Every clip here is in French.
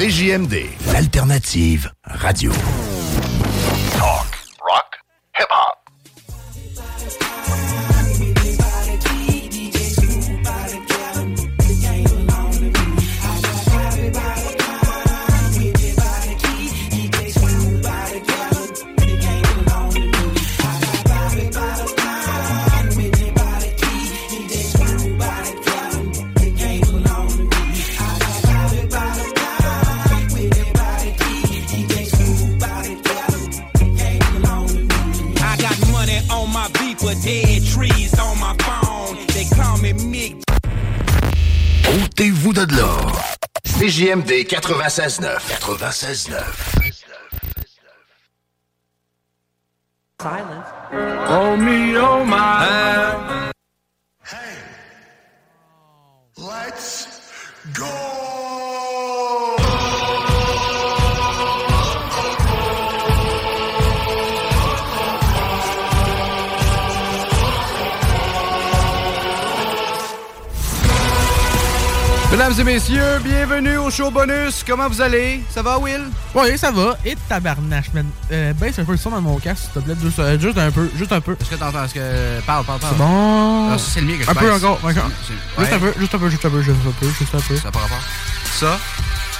CJMD, l'alternative radio. Talk, rock, hip-hop. Dead trees on my phone. They call me Mick. Ôtez-vous de là. CJMD 96.9. 96.9. Silence. Oh me, oh my. Let's go! Mesdames et messieurs, bienvenue au show bonus. Comment vous allez? Ça va, Will? Oui, ça va. Et tabarnache, man. Euh, baisse un peu le son dans mon casque, s'il te plaît. Juste, euh, juste un peu, juste un peu. Est-ce que t'entends? Est-ce que. Parle, parle, parle. C'est bon. Ah, ça, c'est le mien que je Un peu baisse. encore, encore. C'est- Juste un peu, juste un peu, juste un peu, juste un peu, juste un peu. Ça pas rapport. Ça?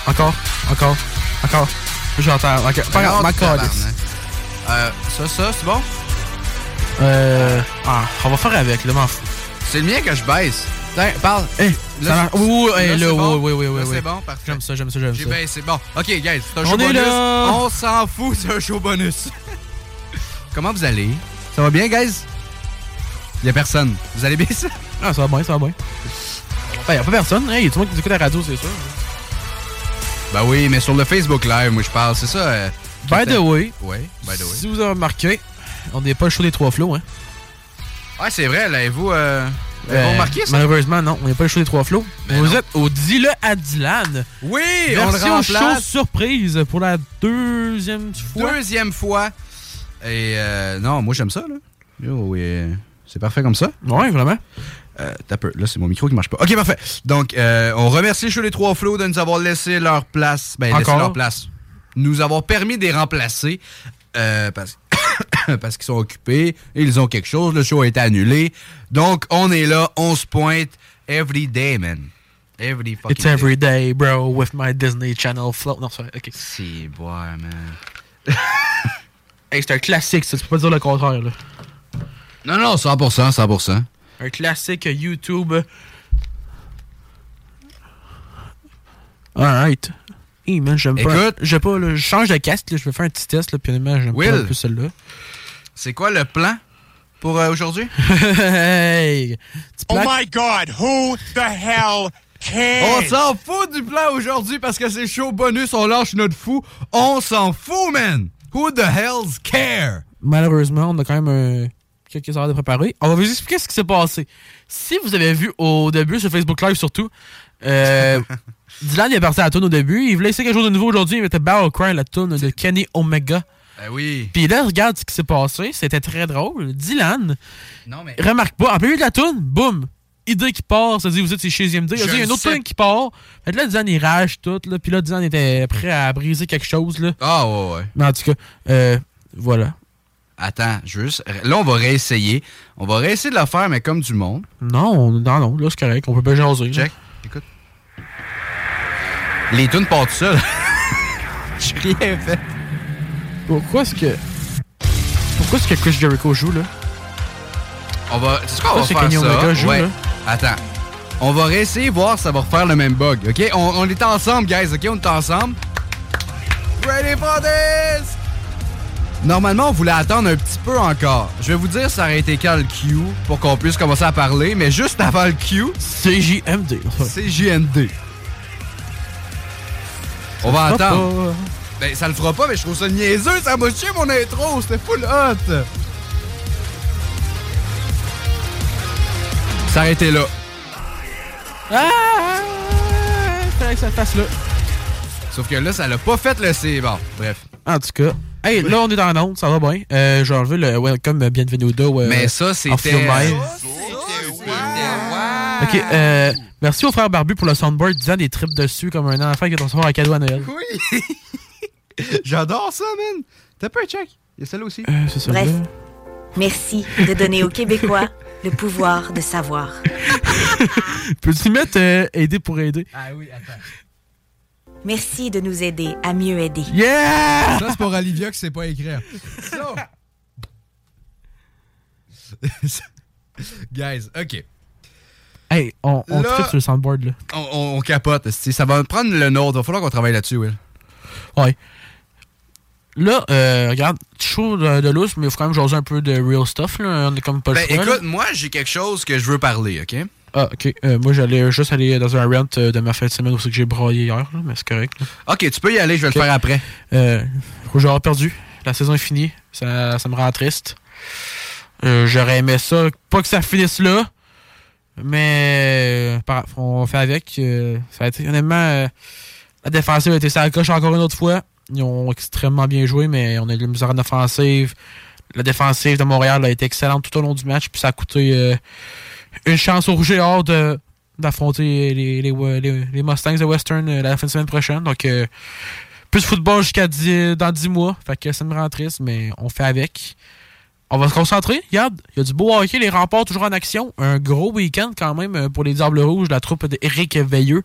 Encore, encore, encore. J'entends. Ok, Pas grave, ma Tabarnak. calice. Euh, ça, ça, c'est bon? Euh. Ah, on va faire avec, là, m'en fous. C'est le mien que je baisse. Tiens, parle. Hey, Là, ça c'est- Oui, là, c'est là, bon? oui, oui, oui, Là, oui. c'est bon, parfait. J'aime ça, j'aime ça, j'aime J'ai ça. baissé. Bon, ok, guys, c'est un On show est bonus. là. On s'en fout, c'est un show bonus. Comment vous allez? Ça va bien, guys? Il a personne. Vous allez bien, ça? Ah, ça va bien, ça va bien. Ben, y'a pas personne. Hey, tout le monde qui écoute la radio, c'est sûr. Ben oui, mais sur le Facebook Live, moi, je parle, c'est ça. euh, By the way, Ouais, by the way. si vous avez remarqué, on n'est pas le show des trois flots, hein. Ouais, c'est vrai, l'avez-vous euh, l'avez-vous Euh, remarqué, ça? Malheureusement, non. On n'est pas le show des trois flots. Ben vous non. êtes au Dis-le à Dylan. Oui, on le Version show surprise pour la deuxième fois. Deuxième fois. Et euh, non, moi, j'aime ça, là. Yo, oui, euh, c'est parfait comme ça. Ouais, vraiment. Euh, t'as peu. Là, c'est mon micro qui marche pas. OK, parfait. Donc, euh, on remercie le show des trois flots de nous avoir laissé leur place. Ben, laissé Encore? leur place. Nous avoir permis de les remplacer. euh, parce parce qu'ils sont occupés. Ils ont quelque chose. Le show a été annulé. Donc, on est là. On se pointe. Every day, man. Every fucking It's every day, bro, with my Disney Channel float. Non, c'est vrai, ok. C'est boire, man. Hey, c'est un classique, ça. Tu peux pas dire le contraire, là. Non, non, 100%, 100%. Un classique YouTube. Alright. Hey, man, j'aime pas. Écoute. J'aime pas, là. Je change de casque, là. Je vais faire un petit test, là. Puis honnêtement, j'aime pas un peu celle-là. C'est quoi le plan pour euh, aujourd'hui? hey! Oh my God, who the hell cares? On s'en fout du plan aujourd'hui parce que c'est show bonus, on lâche notre fou. On s'en fout, man! Who the hells care? Malheureusement, on a quand même euh, quelques heures de préparer. On va vous expliquer ce qui s'est passé. Si vous avez vu au début, sur Facebook Live surtout, euh, Dylan il est parti à la tune au début. Il voulait essayer quelque chose de nouveau aujourd'hui. Il mettait Battle Cry, la tune de Kenny Omega. Ben oui. Puis là, regarde ce qui s'est passé. C'était très drôle. Dylan, Non, mais. remarque pas, en plein milieu de la tune, boum, idée qui part. Ça dit, vous êtes chez IMD. Il y a une autre tune qui part. Fait là, Dylan, il rage tout. Là, puis là, Dylan était prêt à briser quelque chose. Là. Ah, ouais, ouais. Mais en tout cas, euh, voilà. Attends, juste. Là, on va réessayer. On va réessayer de la faire, mais comme du monde. Non, on- non, non, là, c'est correct. On peut pas jaser. là. Check. Écoute. Les tunes partent ça. J'ai rien fait. Pourquoi est-ce que. Pourquoi est-ce que Chris Jericho joue, là? On va. Sais quoi, on va c'est faire Kenny Omega ça. joue, ouais. là? Attends. On va réessayer voir si ça va refaire le même bug, ok? On, on est ensemble, guys, ok? On est ensemble. Ready for this? Normalement, on voulait attendre un petit peu encore. Je vais vous dire, ça aurait été quand le Q pour qu'on puisse commencer à parler, mais juste avant le Q, CJMD. c'est JND. On va attendre. Ben, ça le fera pas, mais je trouve ça niaiseux. Ça m'a chié mon intro. C'était full hot. Été là. Ah! Fallait que ça fasse là. Sauf que là, ça l'a pas fait le C. Bon, bref. En tout cas. Hey, là, on est dans l'onde, ça va bien. Euh, J'ai enlevé le Welcome Bienvenudo. Euh, Mais ça, c'était. Live. Ok, euh, merci au frère Barbu pour le soundboard disant des trips dessus comme un enfant qui va recevoir un cadeau à Noël. Oui. J'adore ça, man. T'as pas un check? Il y a celle-là aussi. Euh, c'est ça. Bref. Merci de donner aux Québécois le pouvoir de savoir. Peux-tu mettre euh, aider pour aider? Ah oui, attends. Merci de nous aider à mieux aider. Yeah! Ça, c'est pour Olivia qui sait pas écrire. Ça. Guys, OK. Hey, on, on Là- sur le soundboard, là. On, on- on capote. Ça va prendre le nôtre. Il va falloir qu'on travaille là-dessus, Will. Ouais. Là, euh, regarde, chaud de, de lousse, mais il faut quand même jaser un peu de real stuff, là. On est comme pas le Ben, choix, là. écoute, moi, j'ai quelque chose que je veux parler, OK? Ah, ok. Euh, moi, j'allais juste aller dans un rant euh, de ma fin de semaine où c'est que j'ai braillé hier, là, mais c'est correct. là. OK, tu peux y aller. Je vais le faire après. Euh, j'aurais perdu. La saison est finie. Ça, ça me rend triste. Euh, J'aurais aimé ça. Pas que ça finisse là. Mais euh, on fait avec. euh, honnêtement, euh, la défensive a été sa coche encore une autre fois. Ils ont extrêmement bien joué, mais on a eu de la misère en offensive. La défensive de Montréal a été excellente tout au long du match. Puis ça a coûté une chance au Rouge et de d'affronter les, les, les- Mustangs de Western la fin de semaine prochaine. Donc, plus de football jusqu'à 10 dans 10 mois. Fait que ça me rend triste, mais on fait avec. On va se concentrer. Regarde, il y a du beau hockey, les remports toujours en action. Un gros week-end quand même euh, pour les Diables Rouges, la troupe d'Éric Veilleux,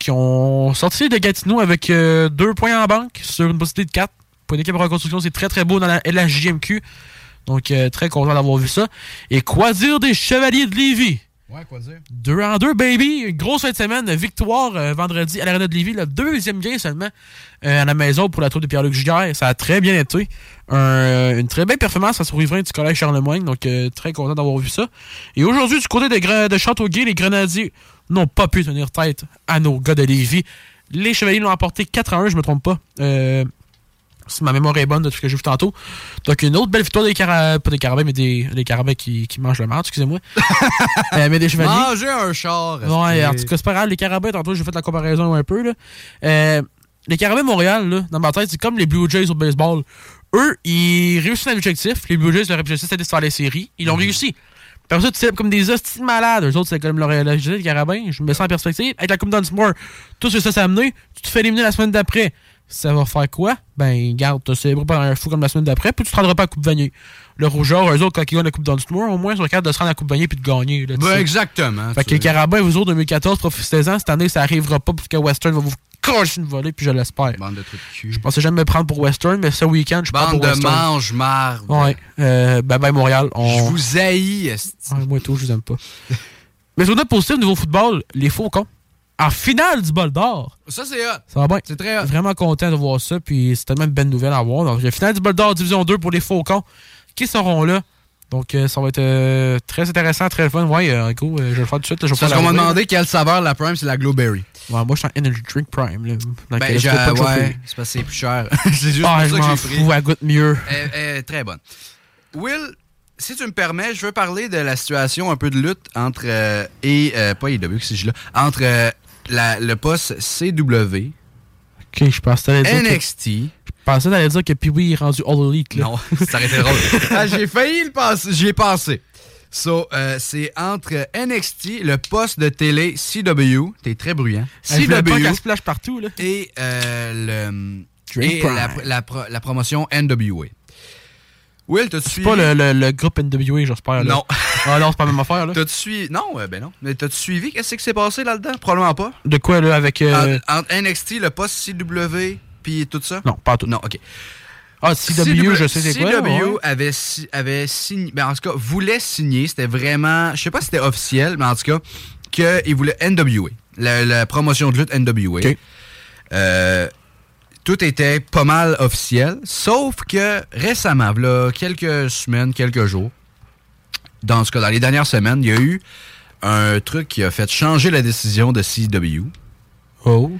qui ont sorti de Gatineau avec euh, deux points en banque sur une possibilité de 4. Pour une équipe de reconstruction, c'est très très beau dans la LHJMQ. Donc euh, très content d'avoir vu ça. Et quoi des Chevaliers de Lévis? Ouais, quoi dire? Deux en deux, baby. Une grosse fin de semaine. Victoire euh, vendredi à l'Arena de Lévis. Le deuxième game seulement euh, à la maison pour la troupe de Pierre-Luc Giguère. Ça a très bien été. Euh, une très belle performance face aux riverains du collège Charlemagne. Donc, très content d'avoir vu ça. Et aujourd'hui, du côté de, de Châteauguay, les Grenadiers n'ont pas pu tenir tête à nos gars de Lévis. Les Chevaliers l'ont emporté 4 à 1, je me trompe pas. Si ma mémoire est bonne de tout ce que j'ai vu tantôt. Donc, une autre belle victoire des Carabins, pas des Carabins, mais des, des Carabins qui, qui mangent le marde, excusez-moi. Euh, mais des Chevaliers. Manger un char. Ouais, en tout cas, c'est pas grave. Les Carabins, tantôt, j'ai fait la comparaison un peu. Là. Euh, les Carabins Montréal, là, dans ma tête, c'est comme les Blue Jays au baseball. Eux, ils réussissent un objectif. Les Blue Jays, leur objectif, c'était de faire les séries. Ils l'ont réussi. Puis après ça, tu sais, comme des hosties de malades. Eux autres, c'est comme leur GT, les Carabins. Je me mets ça en perspective. Avec la Coupe Dunsmore, tout ce que ça s'est amené, tu te fais éliminer la semaine d'après. Ça va faire quoi? Ben, garde, t'as célébré par un fou comme la semaine d'après, puis tu te rendras pas à la Coupe Vanier. Le rougeur, eux autres, quand ils gagnent la Coupe Dunsmore, au moins, ils sont capables de se rendre à la Coupe Vanier puis de gagner. Là, tu Ben, exactement. Fait que tu les. Carabins, vous autres, 2014, profitez-en. Cette année, ça arrivera pas parce que Western va vous cocher une volée, puis je l'espère. Bande de trucs de cul. Je pensais jamais me prendre pour Western, mais ce week-end, je prends Bande pour de Western. mange-marde. Ouais. Euh, bye bye Montréal. On... Je vous haïs. Ouais, moi tout, je vous aime pas. mais sur notre positif, niveau football, les Faucons. En finale du bol d'or. Ça, c'est hot. Ça va bien. C'est très hot. Vraiment content de voir ça, puis c'est tellement une belle nouvelle à voir. Donc, la finale du bol d'or, division 2 pour les Faucons, qui seront là? Donc, euh, ça va être euh, très intéressant, très fun. Ouais, euh, go, euh, je vais le faire tout de suite. là, je Parce qu'on m'a demandé quelle saveur la prime, c'est la Glowberry. Ouais, moi, je suis en Energy Drink Prime. Là, Ben, pas ouais, c'est parce que c'est plus cher. c'est juste Ah, pour je ça que j'ai pris. fous, elle goûte mieux. Très bonne. Will, si tu me permets, je veux parler de la situation un peu de lutte entre euh, et euh, pas IW que c'est là, entre la- le poste CW, Ok, je pensais t'allais dire que, NXT. je pensais t'allais dire que Pee-Wee est rendu All Elite. Là. Non, ça aurait été drôle. Ah, j'ai failli le passer, j'y ai pensé. So, euh, c'est entre NXT, le poste de télé CW, t'es très bruyant. Pas CW splash partout. Là. et euh, le et la, la la promotion NWA. Will, t'as-tu C'est suivi? pas le, le, le groupe NWA, j'espère. là. Non. Ah non, c'est pas la même affaire, là. T'as-tu suivi? Non, euh, ben non. Mais t'as-tu suivi? Qu'est-ce qui s'est passé là-dedans? Probablement pas. De quoi, là, avec. euh, En- Entre NXT, le post CW, puis tout ça? Non, pas tout. Non, OK. Ah, CW, je sais c'est quoi. CW ouais. avait, avait signé, ben en tout cas, voulait signer, c'était vraiment, je sais pas si c'était officiel, mais en tout cas, qu'il voulait NWA, la, la promotion de lutte NWA. OK. Euh, tout était pas mal officiel, sauf que récemment, là, quelques semaines, quelques jours, dans ce cas, dans les dernières semaines, il y a eu un truc qui a fait changer la décision de CW Oh.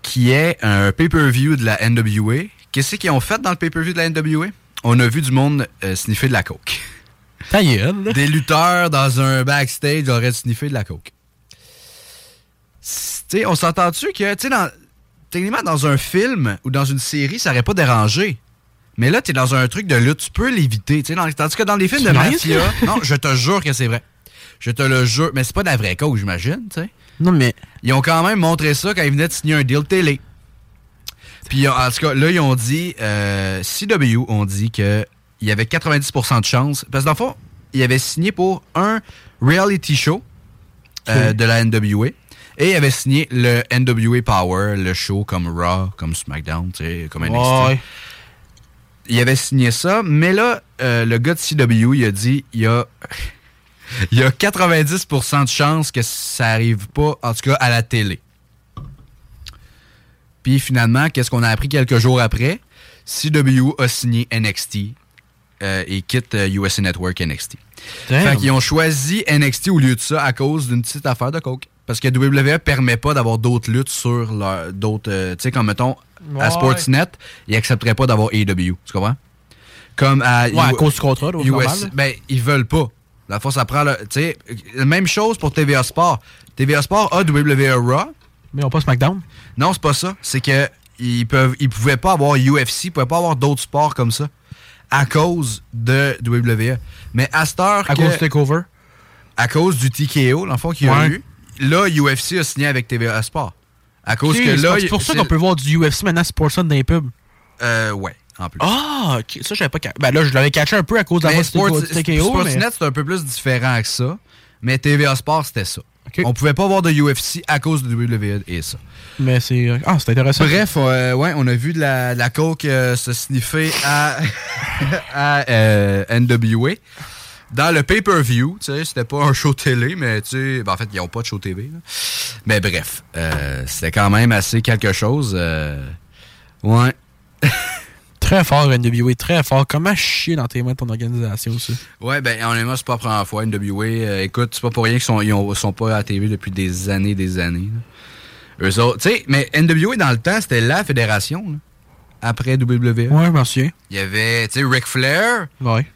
qui est un pay-per-view de la NWA. Qu'est-ce qu'ils ont fait dans le pay-per-view de la NWA? On a vu du monde euh, sniffer de la coke. Ta gueule. Des lutteurs dans un backstage auraient sniffé de la coke. S- Tu sais, on s'entend-tu que, tu sais, dans- techniquement, dans un film ou dans une série, ça aurait pas dérangé. Mais là, t'es dans un truc de lutte, tu peux l'éviter. tu sais, dans- Tandis que dans les films de mafia, non, je te jure que c'est vrai. Je te le jure. Mais c'est pas de la vraie coke, j'imagine, tu sais. Non, mais. Ils ont quand même montré ça quand ils venaient de signer un deal télé. Puis en tout cas, là, ils ont dit, euh, CW ont dit qu'il y avait 90% de chance. Parce que dans le fond, ils avaient signé pour un reality show euh, de la NWA. Et ils avaient signé le NWA Power, le show comme Raw, comme SmackDown, tu sais, comme NXT. Ouais. Il avait signé ça, mais là, euh, le gars de CW, il a dit, il y a, il y a 90% de chances que ça arrive pas, en tout cas, à la télé. Puis finalement, qu'est-ce qu'on a appris quelques jours après? CW a signé NXT euh, et quitte euh, USA Network NXT. Damn. Fait qu'ils ont choisi NXT au lieu de ça à cause d'une petite affaire de coke. Parce que WWE permet pas d'avoir d'autres luttes sur leur d'autres. euh, tu sais, comme mettons, à. Sportsnet, ils accepteraient pas d'avoir AEW. Tu comprends? Comme à. Ouais, à cause du contrat, US, normal, ben, ils veulent pas. La fois, ça prend le. Tu sais, la même chose pour TVA Sport. TVA Sport a WWE Raw. Mais on pas SmackDown. Non, c'est pas ça. C'est que ils peuvent, ils pouvaient pas avoir UFC, ils pouvaient pas avoir d'autres sports comme ça à cause de WWE. Mais à cette heure À que- cause du takeover. à cause du TKO, l'enfant qu'il y a Ouais. eu, là, UFC a signé avec TVA Sport. À cause que c'est là. c'est pour ça qu'on peut voir du UFC maintenant, ça dans les pubs. Euh, ouais, en plus. Ah, ok. Ça, j'avais pas. Ben là, je l'avais catché un peu à cause de la Sports, TKO. Sportsnet, mais- c'est un peu plus différent que ça. Mais TVA Sport, c'était ça. Ok. On pouvait pas avoir de UFC à cause de WWE et ça. Mais c'est. Ah, c'est intéressant. Bref, euh, ouais, on a vu de la, de la coke euh, se sniffer à, à euh, NWA. Dans le pay-per-view, tu sais, c'était pas un show télé, mais tu sais, ben, en fait, ils n'ont pas de show TV. là. Mais bref, euh, c'était quand même assez quelque chose. euh, ouais. Très fort, NWA, très fort. Comment chier dans tes mains ton organisation, ça? Ouais, ben honnêtement, c'est pas la première fois. NWA, euh, écoute, c'est pas pour rien qu'ils sont, ils ont- sont pas à la TV depuis des années des années. là. Eux autres, tu sais, mais NWA dans le temps, c'était la fédération. là, après WWE. Ouais, je m'en souviens. Il y avait, tu sais, Ric Flair, Ouais.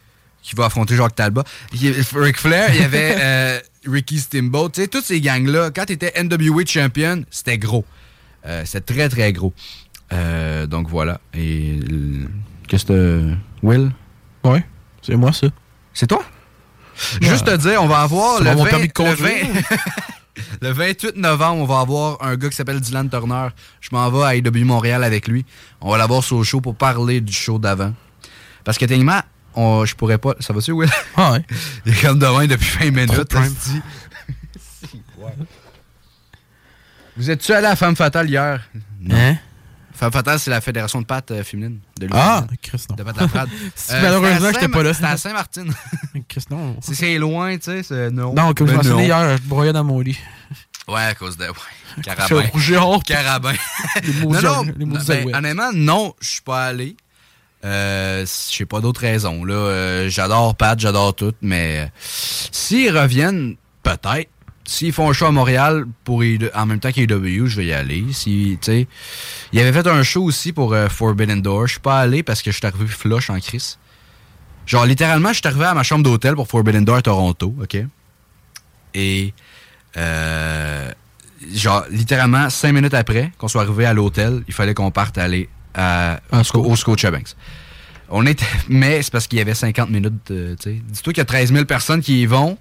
Qui va affronter Jacques Talbot. Ric Flair, il y avait euh, Ricky Steamboat. Tu sais, toutes ces gangs-là, quand tu étais NWA champion, c'était gros. Euh, c'était très, très gros. Euh, donc voilà. Et qu'est-ce que. Will? Ouais. C'est moi, ça. C'est toi? Juste te dire, on va avoir le, pas mon 20 permis de le conduire. 20 le 28 novembre, on va avoir un gars qui s'appelle Dylan Turner. Je m'en vais à IW Montréal avec lui. On va l'avoir sur le show pour parler du show d'avant. Parce que techniquement, on, je pourrais pas. Ça va-tu, Will? Ah ouais. Il est comme demain depuis 20 minutes. Vous êtes-tu allé à Femme Fatale hier? Hein? Femme Fatale, c'est la fédération de pâtes euh, féminine de Ah, non. De pâtes Laprade. Si, Euh, malheureusement, j'étais pas là. C'était à Saint-Martin. Non. C'est- c'est loin, tu sais. c'est- Non, Non, comme je Ben non. hier, je broyais dans mon lit. Ouais, à cause de. Ouais. Je Carabin. Carabin. Les non, maudits- non. les maudits ben, honnêtement, non, je suis pas allé. Euh, j'ai pas d'autres raisons. Euh, j'adore Pat, j'adore tout, mais euh, s'ils reviennent, peut-être. S'ils font un show à Montréal pour en même temps qu'AEW, je vais y aller. Si, il avait fait un show aussi pour euh, Forbidden Door. Je suis pas allé parce que je suis arrivé flush en crise. Genre, littéralement, je suis arrivé à ma chambre d'hôtel pour Forbidden Door à Toronto, OK? Et, genre, littéralement, cinq minutes après qu'on soit arrivé à l'hôtel, il fallait qu'on parte aller à, Ah, au, au Scotiabanks. On était, mais c'est parce qu'il y avait 50 minutes, euh. Dis-toi qu'il y a 13 000 personnes qui y vont,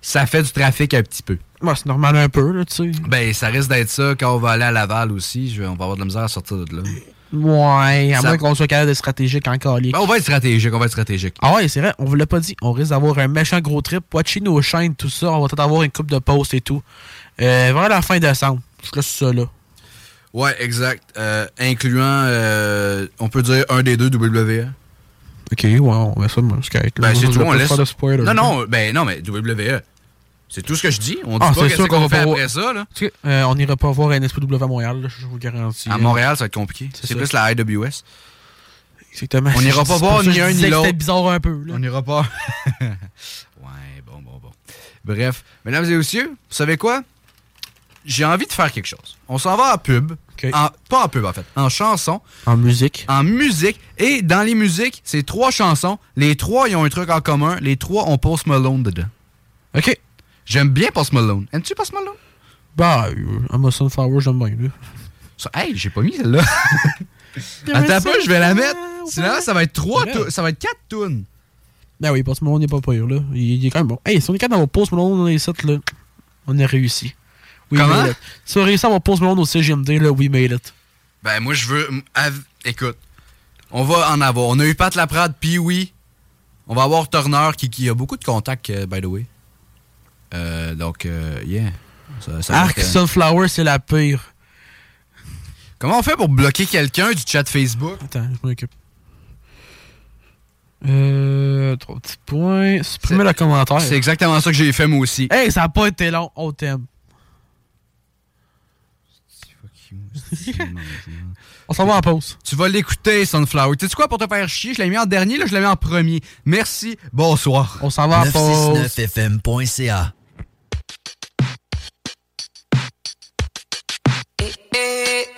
ça fait du trafic un petit peu. C'est normal un peu, là, tu sais. Ben, ça risque d'être ça quand on va aller à Laval aussi. Je on va avoir de la misère à sortir de là. Ouais, à Ça- moins qu'on soit capable de stratégique encore. Ben, on va être stratégique, on va être stratégique. Ah ouais, c'est vrai, on vous l'a pas dit. On risque d'avoir un méchant gros trip. Watchez nos chaînes, tout ça. On va peut-être avoir une coupe de posts et tout. Euh, vers la fin décembre. Je laisse ça là. Ouais, exact. Euh, incluant, euh, on peut dire un des deux WWE. Ok, ouais, on met ça, c'est correct. Ben, c'est tout, on laisse. faire de spoiler, non, non, ben non, mais WWE. C'est tout ce que je dis. On dit Ah, pas qu'est-ce qu'on va pas après ça, là. Tu sais, euh, on n'ira pas voir un SPW à Montréal, là, je vous garantis. À Euh, Montréal, ça va être compliqué. C'est plus la IWS. Exactement. On n'ira pas voir ni un ni l'autre. C'était bizarre un peu. Là. On n'ira pas. ouais, bon, bon, bon. Bref, mesdames et messieurs, vous savez quoi? J'ai envie de faire quelque chose. On s'en va en pub. En- pas en pub, en fait. En chanson. En musique. En musique. Et dans les musiques, c'est trois chansons. Les trois, ils ont un truc en commun. Les trois ont Post Malone dedans. Ok. J'aime bien Post Malone. Aimes-tu Post Malone? Bah, euh, I'm a Sunflower, j'aime bien. Là. Ça- hey, j'ai pas mis celle-là. Attends un peu, je vais la mettre. Sinon, ça va être trois, ça va être quatre tunes. Ben oui, Post Malone n'est pas pire, là. Il, il est quand même bon. Hey, si on est capable d'avoir Post Malone dans les sites, là, on a réussi. We Comment? made it. Si on a réussi à avoir Post Malone au CGMD, là, we made it. Ben, moi, je veux. Écoute, on va en avoir. On a eu Pat Laprade, puis oui. On va avoir Turner qui, qui a beaucoup de contacts, euh, by the way. Euh, donc, euh, yeah. Ça- Arc Sunflower, c'est la pire. Comment on fait pour bloquer quelqu'un du chat Facebook? Attends, je m'en occupe. Euh. Trois petits points. Supprimer le commentaire. C'est exactement ça que j'ai fait moi aussi. Hey, ça a pas été long. On t'aime. On s'en va en pause. Tu vas l'écouter, Sunflower. Tu sais quoi, pour te faire chier, je l'ai mis en dernier, là, je l'ai mis en premier. Merci, bonsoir. On s'en va en pause. 969fm.ca. Needless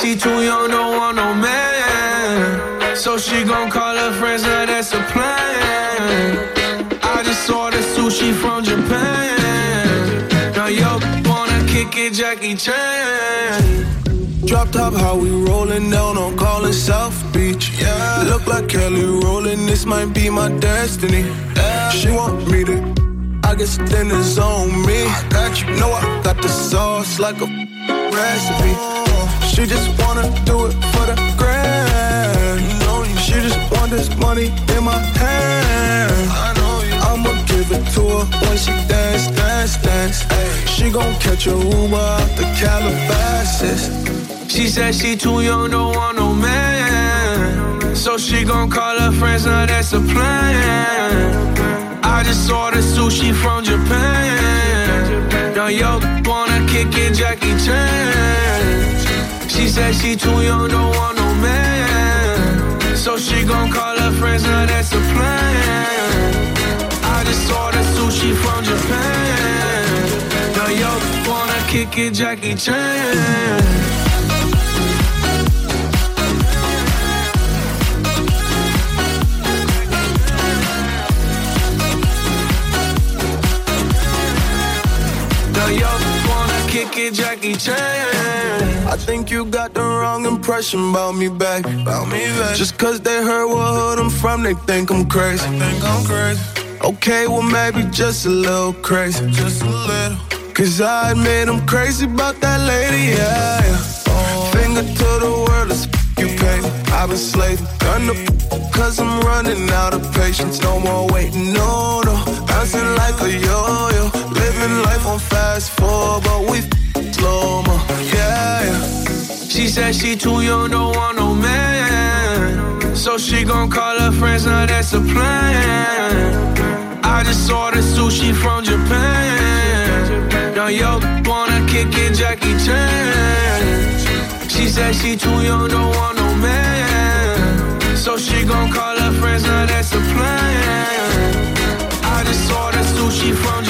She too young, don't want no man. So she gon' call her friends, now that's a plan. I just ordered sushi from Japan. Now yo wanna kick it, Jackie Chan. Drop top, how we rollin' down on callin' South Beach. Yeah, look like Kelly rollin', this might be my destiny. She want me to I guess then it's on me. I got you, know I got the sauce like a recipe. She just wanna do it for the grand. You know you. She just want this money in my hand. I know you. I'ma give it to her when she dance, dance, dance. Ay, she gon' catch a Uber out the Calabasas. She said she too young, don't want no man. So she gon' call her friends, now that's a plan. I just ordered sushi from Japan. Now yo wanna kick it, Jackie Chan. She said she too young, don't want no man. So she gon' call her friends, now that's a plan. I just ordered sushi from Japan. Now yo wanna kick it, Jackie Chan. Kick it, Jackie Chan. I think you got the wrong impression about me, back. About me, back. Just cause they heard what hood I'm from, they think I'm crazy. think I'm crazy. Okay, well, maybe just a little crazy. Just a little. Cause I admit I'm crazy about that lady, yeah. yeah. Oh. Finger to the world, it's you pay. I've been slaving, done the cause I'm running out of patience. No more waiting, no, no. Bouncing like a yo-yo. Living life on fast forward, but we slow mo, yeah, yeah. She said she too young, don't want no man. So she gon' call her friends, now that's a plan. I just ordered sushi from Japan. Now yo wanna kick it, Jackie Chan. She said she too young, don't want no man. So she gon' call her friends, now that's a plan. I just ordered sushi from Japan.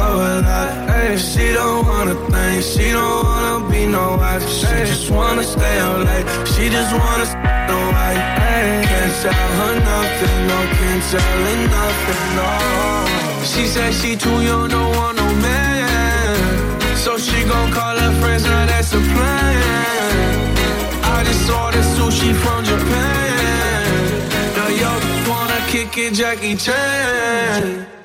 Ay, she don't wanna think, she don't wanna be no wife. She just wanna stay up late. She just wanna stay no white. Can't tell her nothing, no, can't tell her nothing, no. She said she too young, don't want no man. So she gon' call her friends, now that's a plan. I just ordered sushi from Japan. Now yo wanna kick it, Jackie Chan.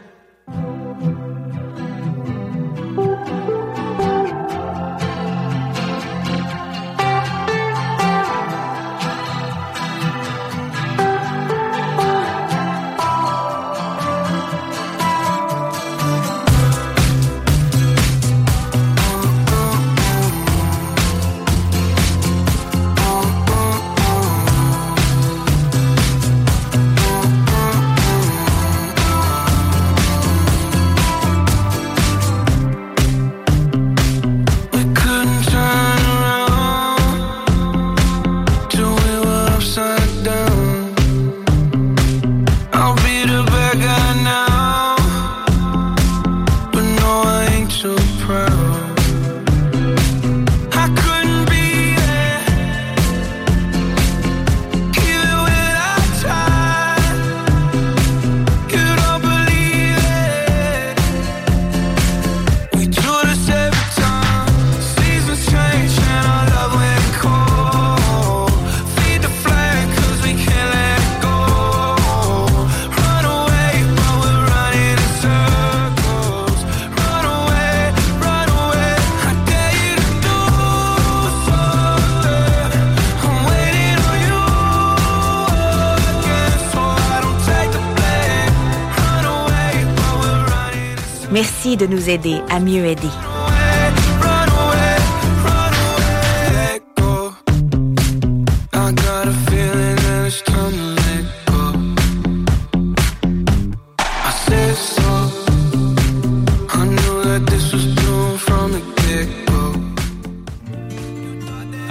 This was doomed from the get go.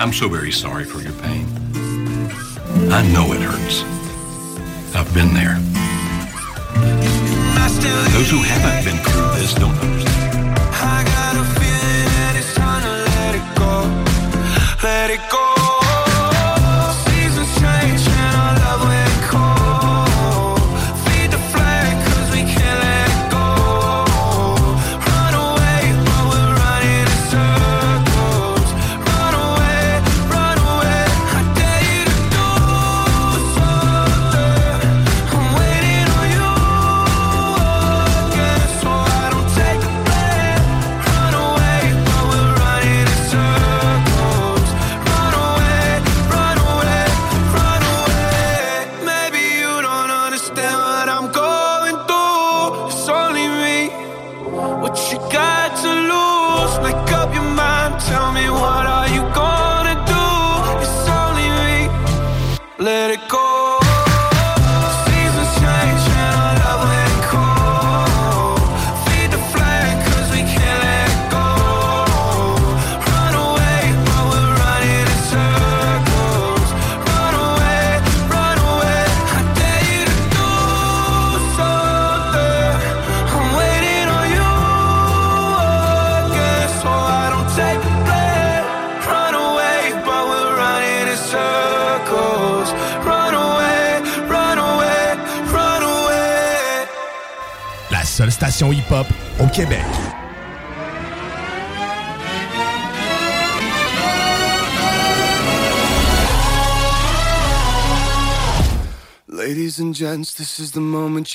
I'm so very sorry for your pain. I know it hurts. I've been there. Those who haven't been through this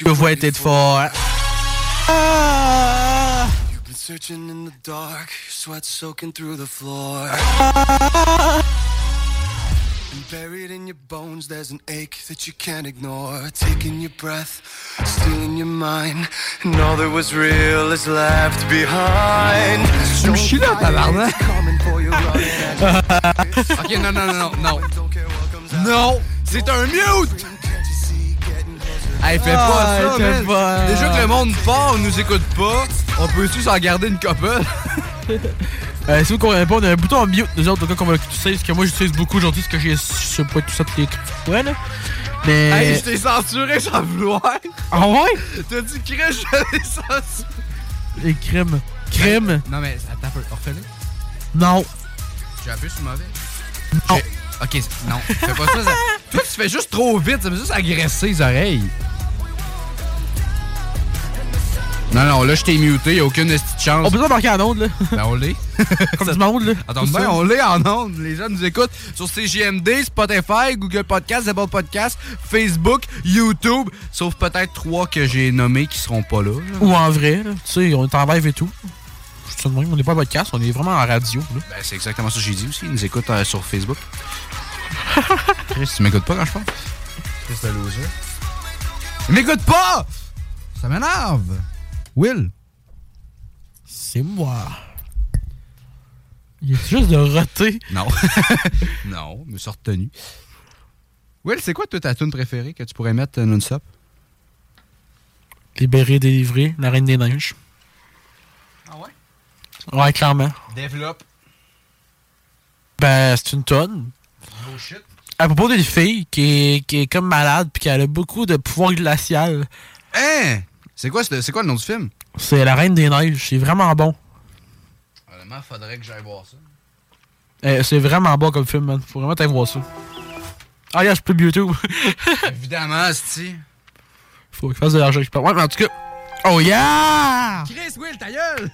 You've waited for. You've been searching in the dark, your sweat soaking through the floor. And buried in your bones, there's an ache that you can't ignore. Taking your breath, stealing your mind, and all that was real is left behind. Là, tabarnak! Running at you. ok, non, non, non, non, non. Non! C'est un mute! Hey, fais Ah, pas ça, fais man. pas. Déjà que le monde part, nous écoute pas, on peut-tu s'en garder une couple? Euh, si vous comprenez pas, on a un bouton en mute, nous autres, donc on va l'utiliser, parce que moi j'utilise beaucoup aujourd'hui, parce que j'ai, je sais pas tout ça de les ouais, là. Mais. Hey, je t'ai censuré sans vouloir! Ah ouais? T'as dit crèche, je l'ai censuré! Les crimes. Crimes? Non, mais attends un peu, refais-le. Non. J'ai appuyé sur mauvais. Non. Ok, non, fais pas ça, ça. Toi, tu fais juste trop vite, ça fait juste agresser les oreilles. Non, non, là, je t'ai muté, y a aucune chance. On peut pas marquer en onde, là? Ben, on l'est. Comme du monde, là. Attends, ben, on l'est en ondes. Les gens nous écoutent sur CGMD, Spotify, Google Podcast, Apple Podcast, Facebook, YouTube, sauf peut-être trois que j'ai nommés qui seront pas là. là. Ou en vrai, là. Tu sais, on est en live et tout. Je suis ça de même, on n'est pas podcast, on est vraiment en radio, là. Ben, c'est exactement ça que j'ai dit aussi. Ils nous écoutent euh, sur Facebook. Chris, tu m'écoutes pas quand je parle? Chris de loser. Il m'écoute pas! Ça m'énerve! Will? C'est moi. Il est juste de roter. Non. non, je me suis retenu. Will, c'est quoi toi, ta tune préférée que tu pourrais mettre euh, non-stop? Libéré, délivré, la reine des neiges. Ah ouais? Ouais, clairement. Développe. Ben, c'est une tonne. Bullshit. À propos d'une fille qui est, qui est comme malade puis qui a beaucoup de pouvoir glacial. Hein? C'est quoi, c'est quoi le nom du film? C'est la reine des neiges. C'est vraiment bon. Honnêtement, faudrait que j'aille voir ça. Eh, c'est vraiment bon comme film, man. Faut vraiment t'aller voir ça. Ah, yeah, je peux YouTube. Évidemment, c'est Faut qu'il fasse de l'argent. je peux- Ouais, mais en tout cas. Oh yeah! Chris, Will, ta gueule!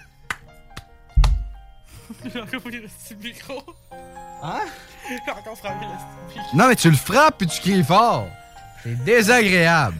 J'ai encore pris le micro. Hein? J'ai encore frappé le micro. Non, mais tu le frappes et tu cries fort. C'est désagréable.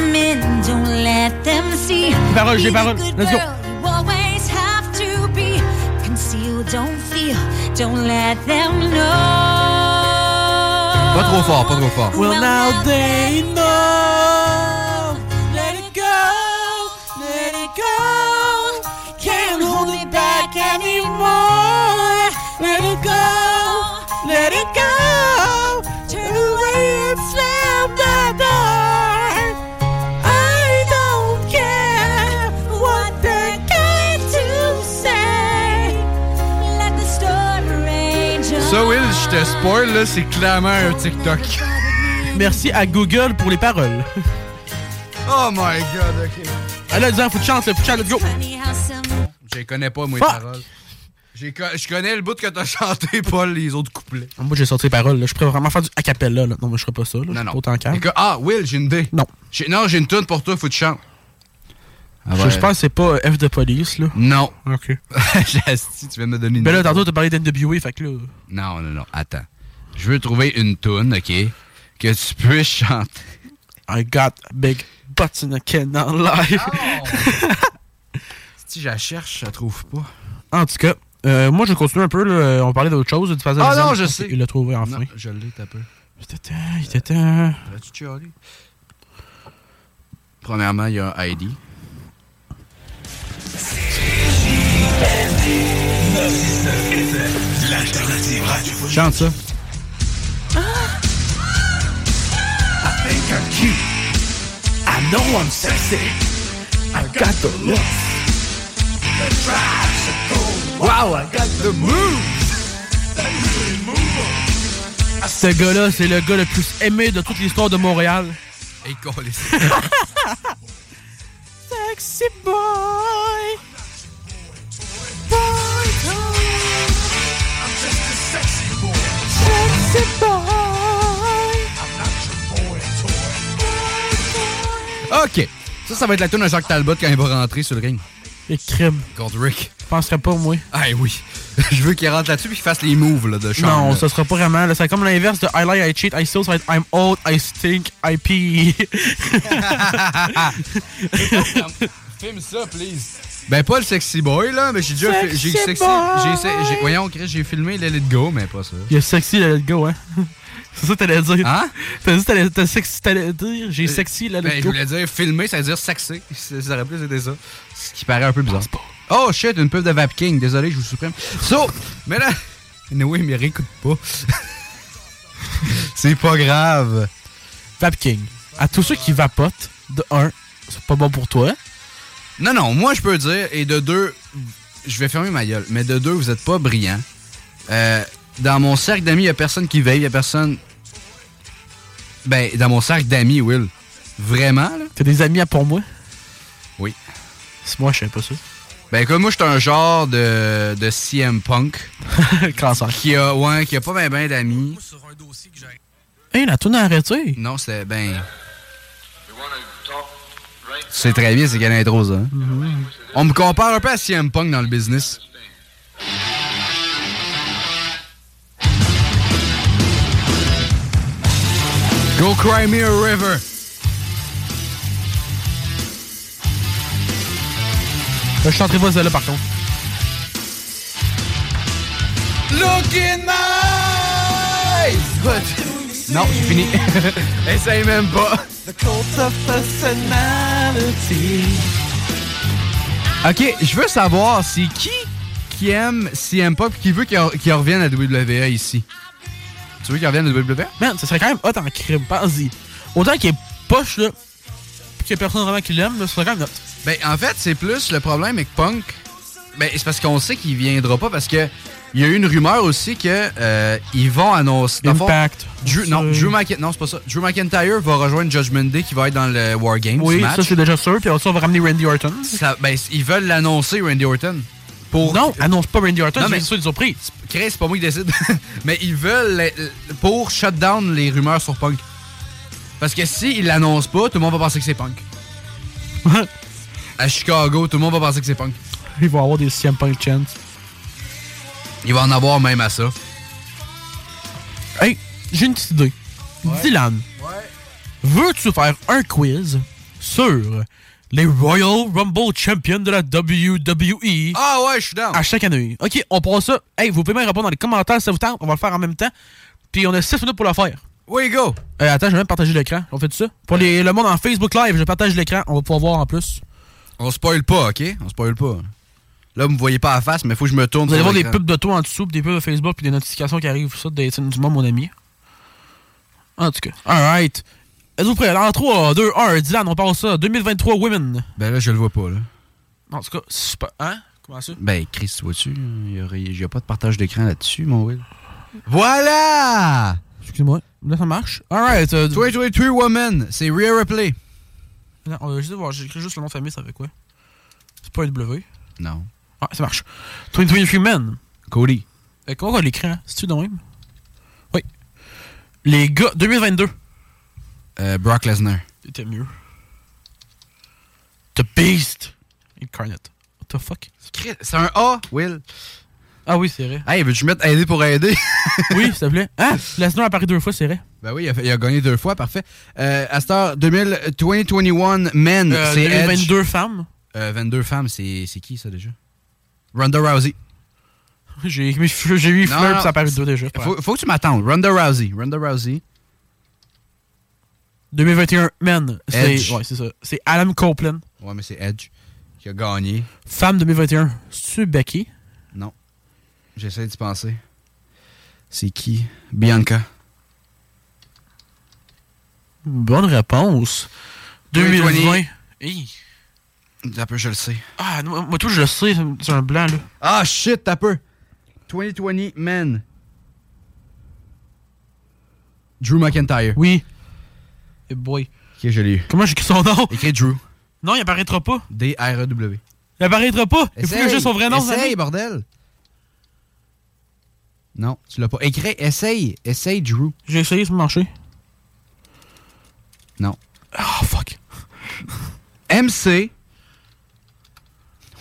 let them see. Parole, j'ai Be the parole. good Let's go. girl you always have to be. Conceal, don't feel, don't let them know. Pas trop fort, pas trop fort. Well, now they know. Let it go, let it go. Can't hold it back anymore. Let it go, let it go. Te spoil, là, c'est clairement un TikTok. Merci à Google pour les paroles. Oh my god, ok. Allez, disant, faut de chance, faut de chance, let's go. Je les connais pas, moi, les Fuck. paroles. J'ai co- Je connais le bout que t'as chanté, pas les autres couplets. Moi, j'ai sorti les paroles. Là. Je pourrais vraiment faire du acapella. Là. Non, mais je ferais pas ça. Là. Non, non. Autant calme. Écoute, ah, Will, j'ai une idée. Non. J'ai- Non, j'ai une tune pour toi, faut que tu chantes. Ah Je- ouais. Je pense que c'est pas euh, F de police. Là. Non. Ok. Asti, tu viens de me donner une Ben là, tantôt, t'as parlé d'NWA, fait que là. Non, non, non, attends. Je veux trouver une tune, OK, que tu puisses chanter. I got big butts and I cannot lie. Si je la cherche, je la trouve pas. en tout cas, euh, moi, je continue un peu. Là. On parlait d'autre chose. De façon Ah non, je sais. Il l'a trouvé enfin. Non, je l'ai, t'as peu. Il était il chialer? Premièrement, il y a Heidi. Chante ça. I think I'm cute. I know I'm sexy. I got the looks. The drive so cool. Wow, I got the moves. That really. Ce gars-là, c'est le gars le plus aimé de toute l'histoire de Montréal. Et collé. Sexy boy. I'm just a sexy boy. Sexy boy. Boy. OK. Ça, ça va être la tune de Jacques Talbot quand il va rentrer sur le ring. Et crime. Contre Rick. Je penserais pas, moi. Ah oui. Je veux qu'il rentre là-dessus et qu'il fasse les moves là, de chant. Non, là. ça sera pas vraiment. C'est comme l'inverse de I lie, I cheat, I steal. Ça va être I'm old, I stink, I pee. Filme ça, please. Ben, pas le sexy boy, là, mais j'ai déjà fait. J'ai Sexy sexy. boy. Voyons, Chris, j'ai filmé Let It Go, mais pas ça. Il est sexy, let it go, hein. C'est ça que t'allais dire. Hein? T'as dit t'allais t'as sexy, t'allais dire j'ai sexy, let Ben, je voulais dire filmer, ça veut dire sexy. Ça aurait plus été ça. Ce qui paraît un peu bizarre. Oh shit, une pub de Vap King. Désolé, je vous supprime. So, mais là. Oui, mais réécoute pas. C'est pas grave. Vap King. À tous ceux qui vapotent, de un, c'est pas bon pour toi. Non, non, moi je peux dire, et de deux, je vais fermer ma gueule, mais de deux, vous êtes pas brillant. Euh, dans mon cercle d'amis, il y a personne qui veille, il y a personne. Ben, dans mon cercle d'amis, Will. Vraiment, là? T'as des amis à pour moi? Oui. C'est moi, je sais pas ça. Ben, comme moi, je suis un genre de, de CM Punk. Cancer. Qui a, ouais, qui a pas ben ben d'amis. Hey, la tourne a arrêté. Non, c'était ben. C'est très bien, c'est quelle intro, ça. hein? On me compare un peu à CM Punk dans le business. Go cry me a river. Là, je chanterai pas celle-là, par contre. Look in my eyes! Non, j'ai fini. Essaye même pas. Ok, je veux savoir, c'est qui qui aime CM Punk qui veut qu'il qu'il revienne à WWE ici? Tu veux qu'il revienne à WWE? Man, ça serait quand même hot en crime, pense-y. Autant qu'il est poche, là, pis qu'il y a personne vraiment qui l'aime, là, ça serait quand même hot. Ben, en fait, c'est plus le problème avec Punk. Ben, c'est parce qu'on sait qu'il viendra pas parce que il y a eu une rumeur aussi que euh, ils vont annoncer. fond, Impact. Drew, non. Drew McIntyre, non, c'est pas ça. Drew McIntyre va rejoindre Judgment Day qui va être dans le War Games Oui, match. ça, c'est déjà sûr. Puis ça, on va ramener Randy Orton. Ça- ben, ils veulent l'annoncer, Randy Orton. Pour... Non, annonce pas Randy Orton, Non, c'est mais- surprise. Chris, c'est pas moi qui décide. mais ils veulent les- pour shut down les rumeurs sur Punk. Parce que s'ils l'annoncent pas, tout le monde va penser que c'est Punk. à Chicago, tout le monde va penser que c'est Punk. Il va y avoir des CM Punk chants. Il va en avoir même à ça. Hey, j'ai une petite idée. Dylan, veux-tu faire un quiz sur les Royal Rumble Champions de la WWE Ah ouais, je suis down. à chaque année? Ok, on passe ça. Hey, vous pouvez même répondre dans les commentaires si ça vous tente. On va le faire en même temps. Puis on a 6 minutes pour le faire. Oui, go! Euh, attends, je vais même partager l'écran. On fait ça? Pour les- le monde en Facebook Live, je partage l'écran. On va pouvoir voir en plus. On spoil pas, OK? On spoil pas. Là, vous me voyez pas à la face, mais faut que je me tourne Vous allez voir des pubs de toi en dessous, puis des pubs de Facebook, puis des notifications qui arrivent. Ça, des du monde, mon ami. En tout cas. Alright. Êtes-vous prêts? Alors, 3, 2, 1, Dylan, on parle ça. 2023 Women. Ben là, je le vois pas, là. En tout cas, c'est pas. Hein? Comment ça? Ben, Chris, vois-tu? Il y, aurait- il y a pas de partage d'écran là-dessus, mon Will. Voilà! Excuse-moi. Là, ça marche. Alright. Euh, 2023 Woman, c'est Rare Replay. Non, on va juste voir. J'écris juste le nom de famille, ça fait quoi? C'est pas un W. Non. Ouais, ça marche. 2023 Men. Cody. Euh, comment on l'écrit, hein? C'est-tu de même? Oui. Les gars, 2022. Euh, Brock Lesnar. C'était mieux. The Beast. Incarnate. What the fuck? C'est un A, Will. Ah oui, c'est vrai. Hey, veux-tu mettre aider pour aider? oui, s'il te plaît. Ah, Lesnar a apparu deux fois, c'est vrai. Ben oui, il a, il gagné deux fois, parfait. Euh, à cette heure, 2000 2021 Men, Euh, c'est Edge. 2022 femmes. Euh, 22 femmes, c'est qui ça déjà? Ronda Rousey. J'ai eu Fleur, ça a apparu deux déjà. Faut, faut que tu m'attendes. Ronda Rousey. Ronda Rousey. 2021 Men. C'est ouais, ça. C'est Adam Copeland. Ouais, mais c'est Edge qui a gagné. Femme 2021. C'est-tu Becky? Non. J'essaie d'y penser. C'est qui? Bianca. Bonne réponse. 2020. 2020. Hey. Peu, je le sais. Ah, non, moi tout, je le sais. C'est un blanc, là. Ah, shit, t'as peu. 2020 Men. Drew McIntyre. Oui. Et boy. Ok, je l'ai eu. Comment j'écris son nom? Écrit Drew. Non, il apparaîtra pas. D-R-E-W. Il apparaîtra pas. Il faut que j'ai son vrai nom. Essaye, bordel. Non, tu l'as pas. Écris, essaye. Essaye, Drew. J'ai essayé de marcher. Non. Oh, fuck. MC.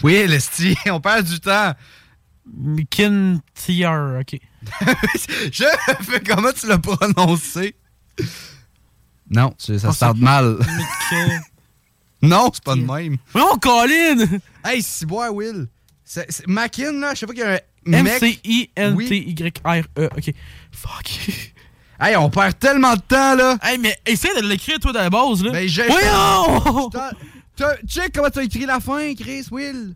Oui, Lesti, on perd du temps. McIntyre, ok. Je fais comment tu l'as prononcé? Non, tu- ça Oh, se tente mal. Non, c'est pas de même. Non, Colin! Hey, c'est bois, Will. C'est, c'est- Mackin, là, je sais pas qu'il y a un. M-C-I-N-T-Y-R-E. Ok. Fuck. Hey, on perd tellement de temps, là. Hey, mais essaie de l'écrire, toi, de la base, là. Ben, j'ai. Voyons! Check comment t'as écrit la fin, Chris, Will.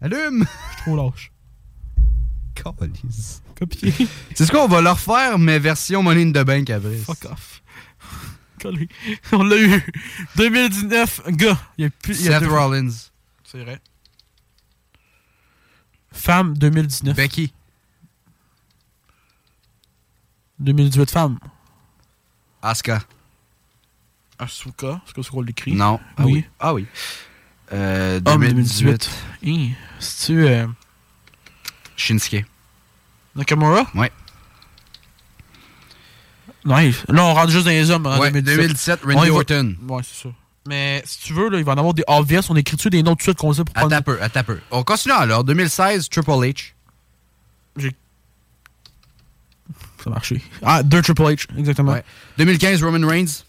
Allume. Je suis trop lâche. Copier. C'est ce qu'on va leur faire, mais version Money in the Bank après. Fuck off. Collé. On l'a eu. 2019, gars. Il y a plus. il y a Seth deux- Rollins. C'est vrai. Femme 2019. Becky. 2018, femme. Asuka. Asuka. C'est comme ça qu'on l'écrit. Non. Ah Oui. oui. Ah oui. Euh, Homme 2018. 2018. Hi. C'est-tu euh, Shinsuke. Nakamura? Ouais. Nice. Là, on rentre juste dans les hommes. en Ouais, 2017. 2017, On y Randy va. Orton. Ouais, c'est ça. Mais si tu veux, là, il va en avoir des obvious. On écrit-tu des noms tout de suite qu'on sait pour prendre. Attends un peu, attends un peu. On continue alors. 2016, Triple H. J'ai. Ça a marché. Ah, deux Triple H, exactement. Ouais. 2015, Roman Reigns.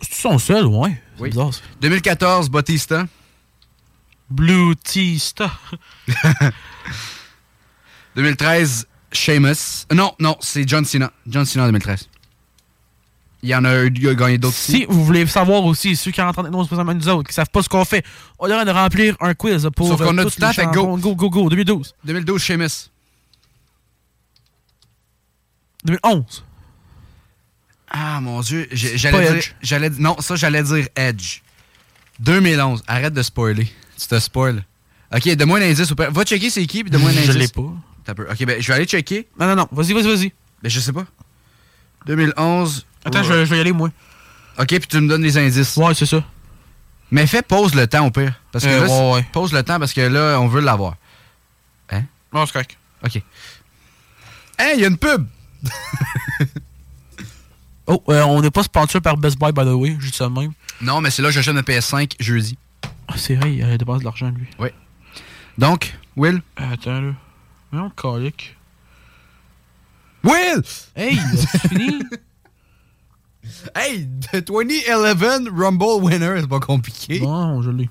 C'est son seul, ouais. Oui. bizarre, ça. 2014, Batista. Blue Tista. 2013, Sheamus. Euh, Non, non, c'est John Cena. John Cena en 2013. Il y en a, eu- il a gagné d'autres Si vous voulez savoir aussi, ceux qui rentrent autres, nous autres, qui savent pas ce qu'on fait, on a de remplir un quiz pour. Sauf qu'on a euh, du toutes temps, fait go. Go, go, go. 2012. 2012, Sheamus. 2011. Ah, mon Dieu. J'allais dire, j'allais Non, ça, j'allais dire Edge. 2011. Arrête de spoiler. Tu te spoil. Ok, donne-moi un indice. Va checker c'est qui, puis donne-moi un indice. Je l'ai pas. T'as peu. Ok, ben, je vais aller checker. Non, non, non. Vas-y, vas-y, vas-y. Ben, je sais pas. 2011. Attends, Ouais. je, je vais y aller, moi. Ok, puis tu me donnes les indices. Ouais, c'est ça. Mais fais pause le temps au pire. Parce que Euh, là, ouais, ouais. pause le temps parce que là, on veut l'avoir. Hein? Non, c'est correct. Ok. Hein, il y a une pub! Oh, euh, on n'est pas sponsor par Best Buy, by the way. Je dis ça de même. Non, mais c'est là que j'achète un PS5 jeudi. Ah, c'est vrai, il euh, dépense de l'argent, lui. Oui. Donc, Will? Euh, attends, là. Non, calique. Will! Hey, c'est fini? Hey, the 2011 Rumble winner, c'est pas compliqué. Non, je l'ai.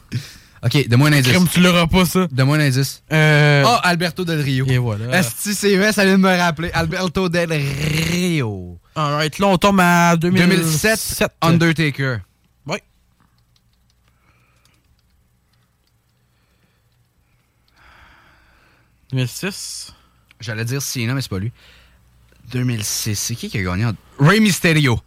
Ok, donne-moi un indice. Crème, tu l'auras pas, ça. Donne-moi un indice. Euh. Ah, Alberto Del Rio. Et voilà. Esti, c'est vrai, ça vient de me rappeler. Alberto Del Rio. Alright, là, on tombe à 2007. 2007, Undertaker. Oui. « 2006. J'allais dire Cena, mais c'est pas lui. 2006, c'est qui qui a gagné? en- Ray Mysterio.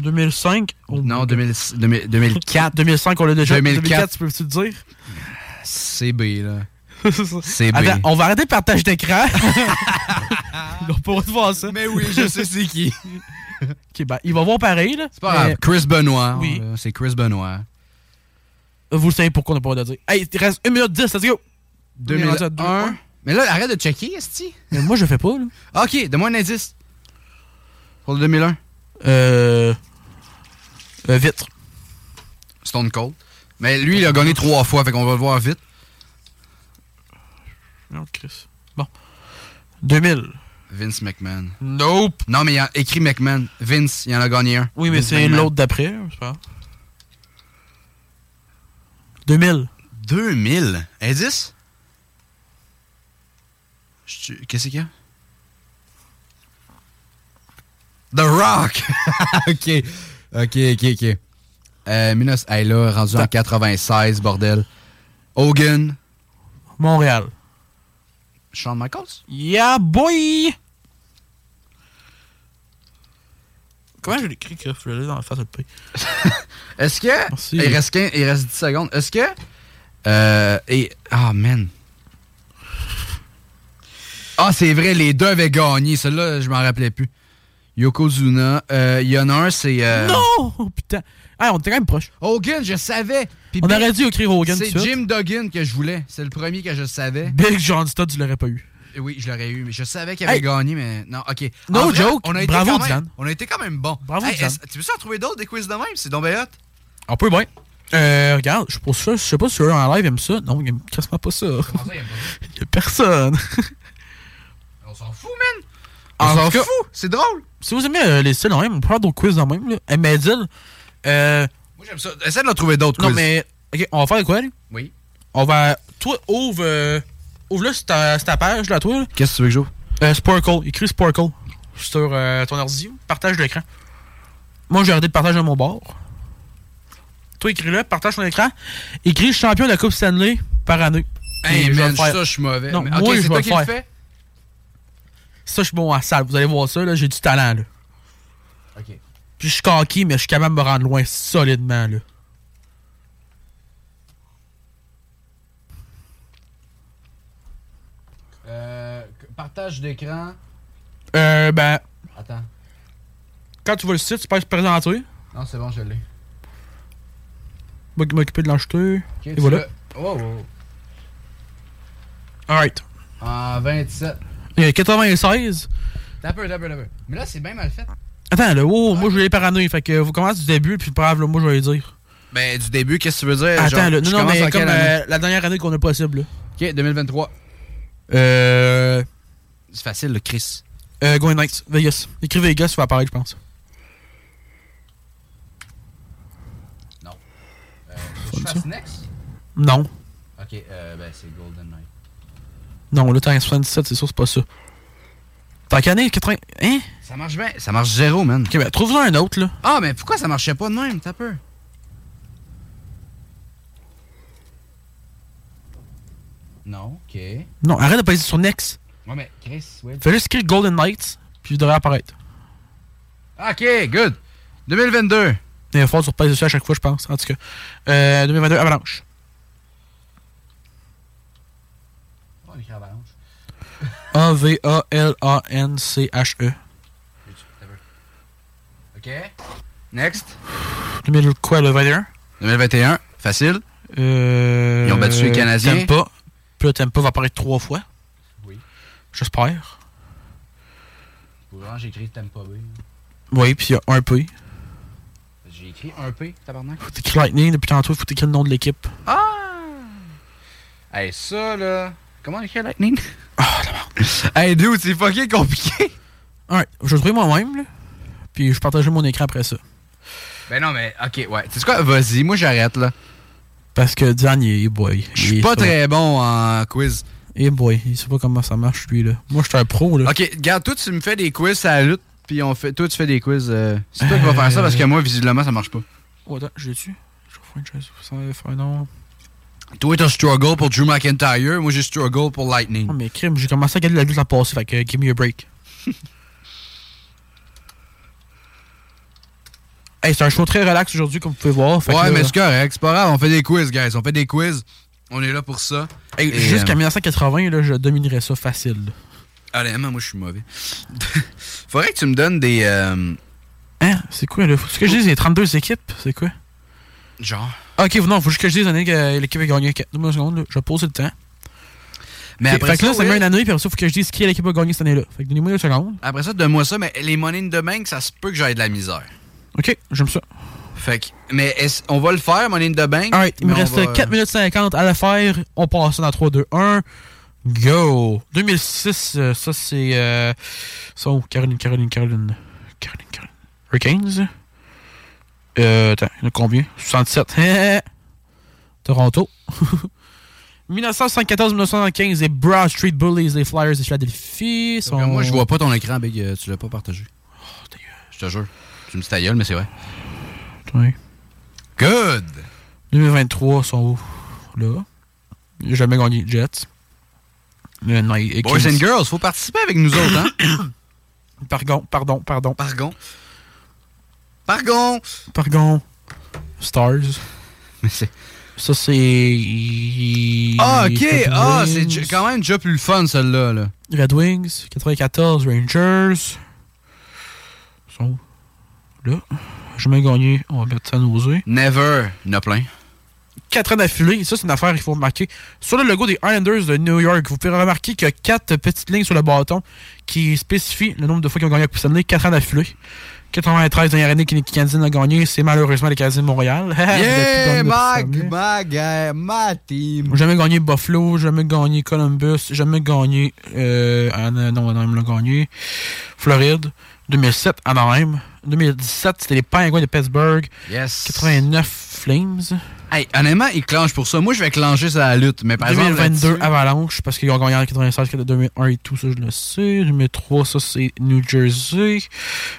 2005. Non, 2000 2000 2004. 2005, on l'a déjà. 2004. 2004, tu peux-tu le dire? CB, là. CB. Attends, on va arrêter le partage d'écran. Le droit de voir ça. Mais oui, je sais c'est qui. ok, ben, il va voir pareil, là. C'est pas grave. Chris Benoit. Oui. C'est Chris Benoit. Vous le savez pourquoi on n'a pas le droit de dire. Hey, il reste 1 minute 10, let's go. On est rendu à deux 2001. points. Mais là, arrête de checker, Esti. Mais moi, je fais pas, là. Ok, donne-moi un indice. Pour le 2001. Euh. euh, vite. Stone Cold. Mais lui, il a gagné trois fois, fait qu'on va le voir vite. Non, Chris. Bon. 2000. Vince McMahon. Nope. Non, mais il a écrit McMahon. Vince, il en a gagné un. Oui, mais c'est l'autre d'après, pas grave. 2000. 2000. Indice? Qu'est-ce qu'il y a? The Rock! ok. Ok, ok, ok. Euh, Minos, hey, là, rendu en 96, bordel. Hogan. Montréal. Shawn Michaels? Yeah, boy! Comment je l'écris, Chris? Je l'ai dans la face de le. Est-ce que. Merci. Il reste, 15 il reste 10 secondes. Est-ce que. Euh. Et. Ah, man. Ah, c'est vrai, les deux avaient gagné. Celui-là, je m'en rappelais plus. Yokozuna. Euh, Il y en a un, c'est. euh, Non! Oh, putain. Hey, on était quand même proche. Hogan, je savais. Puis On Big- aurait dû écrire Hogan. C'est. Jim Duggan que je voulais. C'est le premier que je savais. Big John Stott, tu l'aurais pas eu. Et Oui, je l'aurais eu, mais je savais qu'il avait Hey. gagné, mais non, ok. No En vrai, joke. On a été Bravo, quand même, Dylan. On a été quand même bon. Bravo, Hey, Tu veux ça en trouver d'autres des quiz de même? C'est donc bien. On peut bien. Euh, regarde, je sais pas ça, je sais pas si eux en live aiment ça. Non, ils aiment quasiment pas ça. Il y a personne. On s'en fout, man. On s'en fout. C'est drôle. Si vous aimez euh, les styles en même, on peut faire d'autres quiz en même. Là. Hey, mais Dylan, euh, Moi, j'aime ça. Essaie de en trouver d'autres non quiz. mais, ok, on va faire quoi, là? Oui. On va, toi, ouvre, ouvre là sur ta, sur ta page, là, toi, là. Qu'est-ce que tu veux que j'ouvre? Euh, Sparkle, écris Sparkle sur euh, ton ordi, partage l'écran. Moi, j'ai arrêté de partager à mon bord. Toi, écris-le, partage ton écran. Écris champion de la Coupe Stanley par année. Hey, Et man, ça, je suis mauvais. Non, Mais- moi, ok, je toi qui le faire. fais? Ça, je suis bon à salle. Vous allez voir ça, là, j'ai du talent, là. Ok. Puis je suis cocky, mais je suis capable de me rendre loin solidement, là. Euh, partage d'écran. Euh, ben, Attends. quand tu vois le site, tu peux se présenter. Non, c'est bon, je l'ai. Moi, m'occuper de l'acheter. Ok, Et tu voilà. l'as- Oh, oh. Alright. En 27. Il y a 96. T'as peu, t'as peu, t'as peu. Mais là, c'est bien mal fait. Attends, là, oh, moi, je l'ai par année. Fait que vous commencez du début, puis brave, là, moi, je vais dire. Ben, du début, qu'est-ce que tu veux dire? Attends, Genre, là, je non, non, mais comme euh, la dernière année qu'on a possible, là. Ok, 2023. Euh. C'est facile, le Chris? Euh, Going Knights, Vegas. Écris Vegas, ça va apparaître, je pense. Non. Euh, je fasse next? Non. Ok, euh, ben, c'est Golden Knight. Non, là, t'es en 77, c'est sûr, c'est pas ça. T'as année? 80. Hein? Ça marche bien. Ça marche zéro, man. Ok, ben, trouve-en un autre, là. Ah, mais pourquoi ça marchait pas de même? T'as peur? Non, ok. Non, arrête de passer sur Next. Ouais, mais Chris, ouais. Fais juste écrire Golden Knights, puis il devrait apparaître. Ok, good. 2022. Il va falloir que tu repasses dessus à chaque fois, je pense. En tout cas. Euh, 2022, Avalanche. On écrit Avalanche. A-V-A-L-A-N-C-H-E. Ok. Next. 2000 quoi, le 21? 2021. Facile. Euh, Ils ont battu les Canadiens. Puis là, Tampa va apparaître trois fois. J'espère. Pour vraiment, Tampa Bay. Oui, puis il y a un P. J'ai écrit un P, tabarnak. Faut écrire Lightning depuis tantôt, faut écrire le nom de l'équipe. Ah! Hey, ça, là. Comment on écrit Lightning? Ah, la merde. Hey, dude, c'est fucking compliqué. Alright, je vais trouver moi-même, là. Puis je partagerai mon écran après ça. Ben non, mais ok, ouais. Tu sais quoi? Vas-y, moi j'arrête, là. Parce que Diane, il est boy. Je suis pas très bon en quiz. Eh boy, il sait pas comment ça marche, lui, là. Moi, je suis un pro, là. Ok, regarde, toi, tu me fais des quiz à la lutte, puis on fait, toi, tu fais des quiz. euh, c'est toi qui vas faire ça parce que moi, visiblement, ça marche pas. Oh, attends, je l'ai-tu? Je vais faire une chose. Ça va faire non. Toi, t'as struggle pour Drew McIntyre, moi, j'ai struggle pour Lightning. Oh, mais crime, j'ai commencé à regarder la lutte la passée, fait que give me a break. hey, c'est un show très relax aujourd'hui, comme vous pouvez voir. fait que ouais, là- mais c'est correct, c'est pas grave, on fait des quiz, guys. On fait des quiz. On est là pour ça. Hey, Jusqu'à euh, 1980, là, je dominerais ça facile. Honnêtement, moi, je suis mauvais. Faudrait que tu me donnes des. euh, Hein? C'est quoi, là? Faut ce que je dise, a 32 équipes? C'est quoi? genre. Ah, ok, non, faut juste que je dise l'année que l'équipe a gagné. Donne-moi une seconde, là. Je vais poser le temps. Mais après fait que là, ça, ça met une année, puis après ça, faut que je dise qui est l'équipe a gagné cette année-là. Fait que donnez-moi une seconde. Après ça, donne-moi ça, mais les monnaies de bank, ça se peut que j'aille de la misère. Ok, j'aime ça. Fait que. Mais est-ce- on va le faire, money in the bank. Alright, il me reste va- 4 minutes 50 à le faire. On passe dans 3, 2, 1. Go! 2006, euh, ça c'est. Euh, ça, oh, Caroline, Caroline, Caroline. Caroline, Caroline. Hurricanes? Euh, attends, il y en a combien? 67. Toronto. 1974-1975, les Broad Street Bullies, les Flyers de Philadelphie. Sont... Moi, je vois pas ton écran, Big. euh, Tu l'as pas partagé. Oh, Je te jure. Tu me dis ta gueule, mais c'est vrai. Oui. Good! 2023 sont où? Là. Il a jamais gagné Jets. Le Night- Boys and girls, faut participer avec nous autres, hein? Pardon, pardon, pardon. Pardon. Pardon. Pardon. Stars. Mais c'est. Ça, c'est. Ah, ok. Ah, c'est quand même déjà plus le fun, celle-là. Là. Red Wings. 94, Rangers. Ils sont où? Là. Jamais gagné. On va mettre ça à nausée. Never. Il y en a plein. 4 ans d'affilée. Ça, c'est une affaire qu'il faut remarquer. Sur le logo des Islanders de New York, vous pouvez remarquer qu'il y a 4 petites lignes sur le bâton qui spécifient le nombre de fois qu'ils ont gagné la Coupe Stanley. 4 ans d'affilée. 93, dernière année que Canadiens ont gagné, c'est malheureusement les Canadiens de Montréal. Yeah, Depuis ma, gagné la Coupe Stanley. ma, team. Jamais gagné Buffalo, jamais gagné Columbus, jamais gagné. Euh, non, Anaheim l'a gagné. Floride. 2007, Anaheim. 2017, c'était les Penguins de Pittsburgh. Yes. 89, Flames. Hey, honnêtement, ils clenchent pour ça. Moi, je vais clencher sur la lutte. Mais par 2022, exemple. là-dessus- Avalanche, parce qu'ils ont gagné en 96, 2001 et tout ça, je le sais. 2003, ça, c'est New Jersey.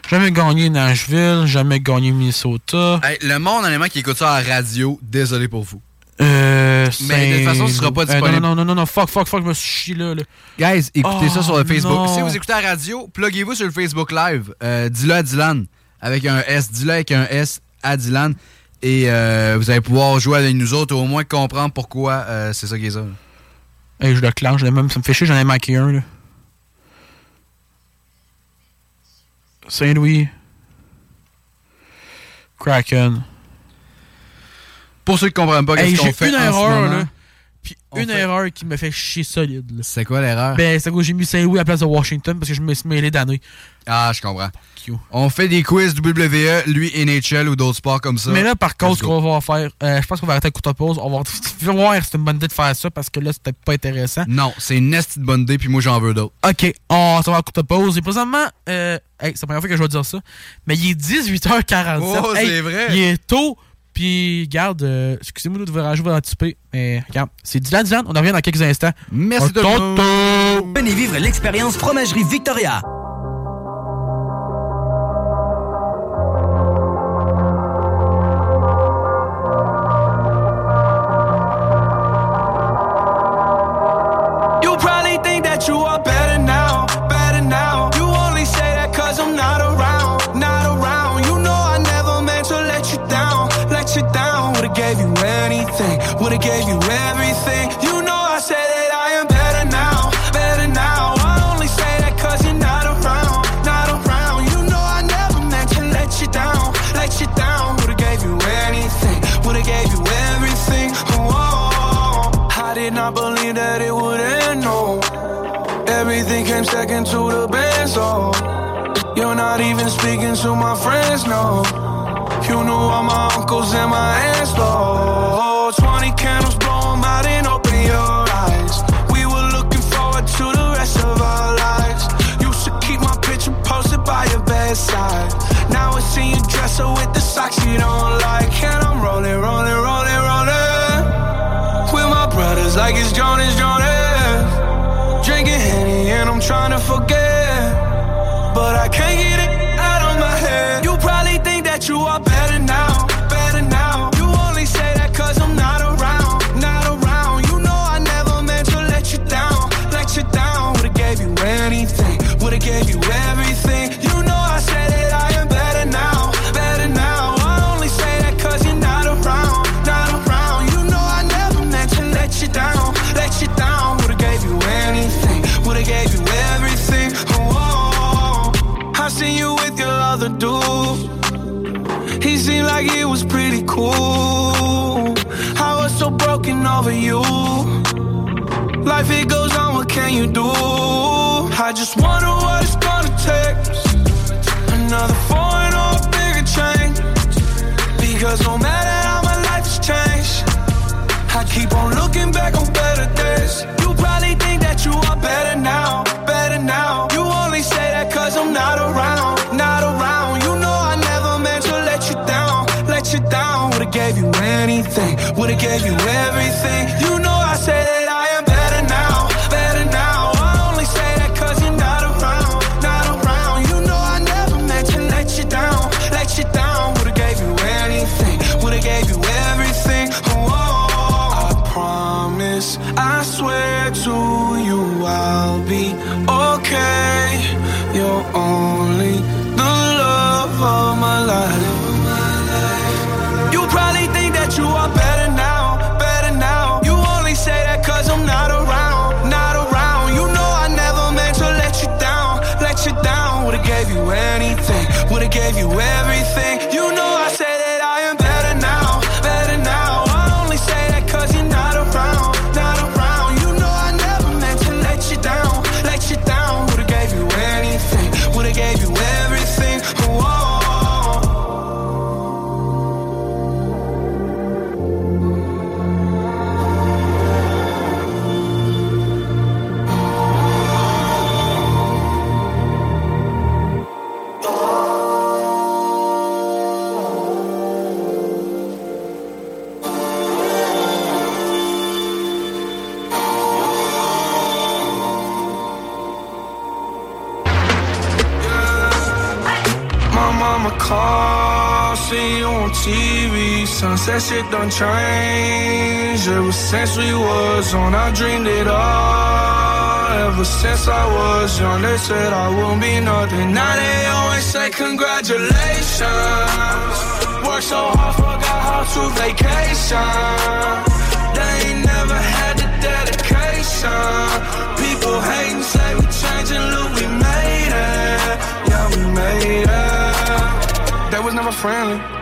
Jamais gagné Nashville, jamais gagné Minnesota. Hey, le monde, honnêtement, qui écoute ça à la radio, désolé pour vous. Euh, Mais de toute façon, ce sera pas Saint- euh, disponible. non, non, non, non, fuck, fuck, fuck, je me suis chié là. là. Guys, écoutez Oh, ça sur le Facebook. non. Si vous écoutez à la radio, pluguez-vous sur le Facebook Live. Euh, dis-le à Dylan. Avec un S. Dis-le avec un S à Dylan. Et euh, vous allez pouvoir jouer avec nous autres, au moins comprendre pourquoi euh, c'est ça qui est ça. Hey, je le clenche, même, ça me fait chier, j'en ai manqué un. Là. Saint-Louis. Kraken. Pour ceux qui comprennent pas qu'est-ce j'ai qu'on fait une en ce erreur, moment, là. Puis une fait- erreur qui me fait chier solide. C'est quoi l'erreur? Ben, c'est que j'ai mis Saint-Louis à la place de Washington parce que je me suis mêlé d'années. Ah, je comprends. On fait des quiz WWE, lui NHL ou d'autres sports comme ça. Mais là, par contre, ce qu'on va faire, euh, je pense qu'on va arrêter à courte pause. On va voir si c'est une bonne idée de faire ça parce que là, c'était pas intéressant. Non, c'est une de bonne idée, puis moi j'en veux d'autres. Ok, on s'en va à courte pause. Et présentement, euh, hey, c'est la première fois que je vais dire ça, mais il est 18h47. Oh, Hey, c'est vrai. Il est tôt. Puis, garde, euh, excusez-moi de vous rajouter anticipé, mais regarde, c'est Dylan Dylan, on en revient dans quelques instants. Merci monde. Venez vivre l'expérience Fromagerie Victoria. Friends, know. You knew all my uncles and my aunts, oh. 20 candles, blow 'em out and open your eyes. We were looking forward to the rest of our lives. Used to keep my picture posted by your bedside. Now I see you dresser with the socks you don't like. And I'm rolling, rolling, rolling, rolling. With my brothers like it's Jonas, Jonas. Drinking Henny and I'm trying to forget, but I can't get it over you. Life it goes on, what can you do? I just wonder what it's gonna take. Another foreign or a bigger change. Because no matter how my life has changed, I keep on looking back on better days. You probably think that you are better now, anything, would've gave you everything. You know Sunset shit done changed. Ever since we was on, I dreamed it all. Ever since I was young, they said I won't be nothing. Now they always say congratulations. Worked so hard, forgot how to vacation. They ain't never had the dedication. People hating, say we changing, look, we made it. Yeah, we made it. That was never friendly,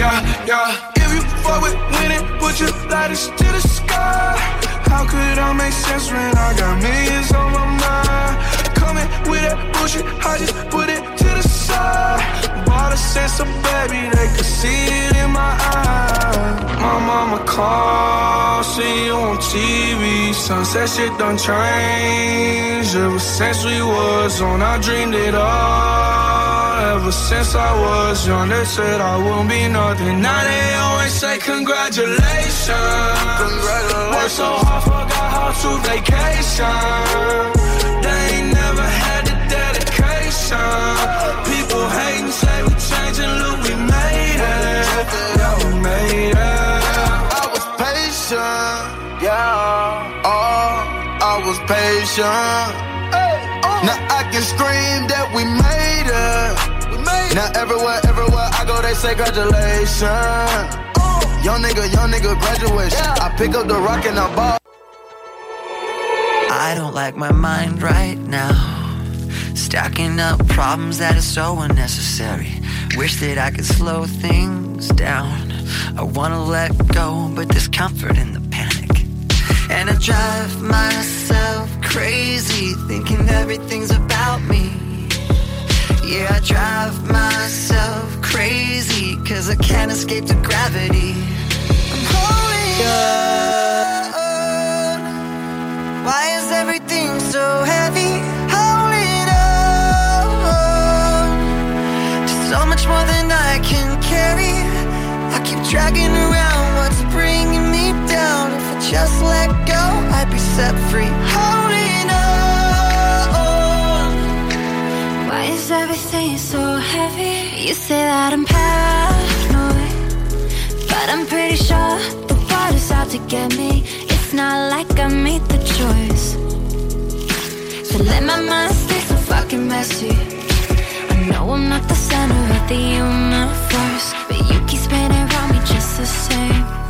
Yeah, yeah. If you fuck with winning, put your lighters to the sky. How could I make sense when I got millions on my mind? Coming with that bullshit, I just put it to the side. Bought a sense of baby, they could see it in my eyes. My mama called, see you on TV. Sunset shit done changed. Ever since we was on, I dreamed it all. Ever since I was young, they said I won't be nothing. Now they always say congratulations. Worked so hard, forgot how to vacation. They ain't never had the dedication. People hating, say we changing, look, we made it. Yeah, we made it. Was patient. Now I can scream that we made it. we made Now everywhere, everywhere I go, they say congratulations. Uh. Young nigga, young nigga, graduation. I pick up the rock and I ball. I don't like my mind right now. Stacking up problems that are so unnecessary. Wish that I could slow things down. I wanna let go, but there's comfort in the panic. And I drive myself crazy, thinking everything's about me. Yeah, I drive myself crazy cause I can't escape the gravity. I'm holding on. Why is everything so heavy? Holding on. Just so much more than I can carry. I keep dragging around just let go, I'd be set free. Holding on. Why is everything so heavy? You say that I'm paranoid, but I'm pretty sure the water's out to get me. It's not like I made the choice to let my mind stay so fucking messy. I know I'm not the center of the universe, but you keep spinning around me just the same.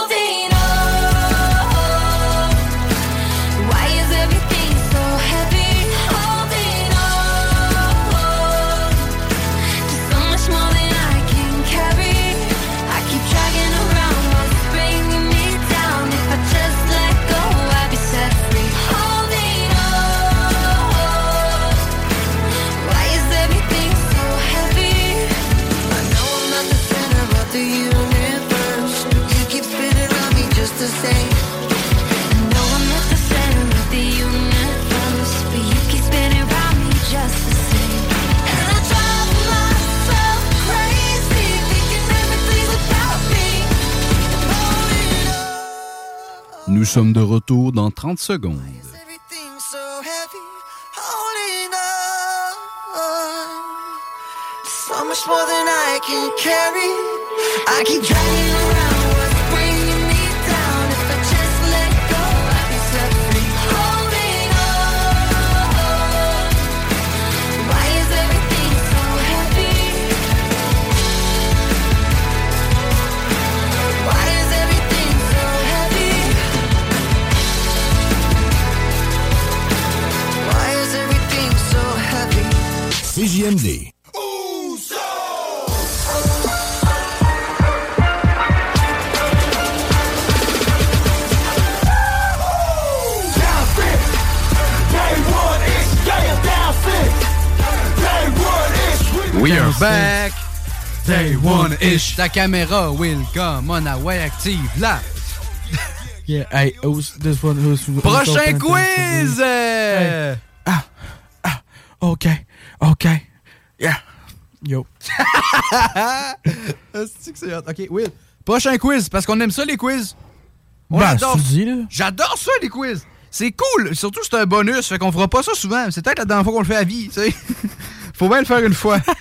Nous sommes de retour dans 30 secondes. So much more than I can carry. I keep dragging around CJMD. We are back! Day one-ish. Ta caméra will come on away active là. Yeah, hey, who's this one? Who's, who's Prochain quiz! euh, Hey. Ah, ah, ok, ok, yeah, yo. Que c'est hot? Ok, Will. Prochain quiz, parce qu'on aime ça les quiz. On Ben, adore. J'adore ça les quiz. C'est cool. Surtout c'est un bonus, fait qu'on fera pas ça souvent. C'est peut-être la dernière fois qu'on le fait à vie, tu sais. Faut bien le faire une fois.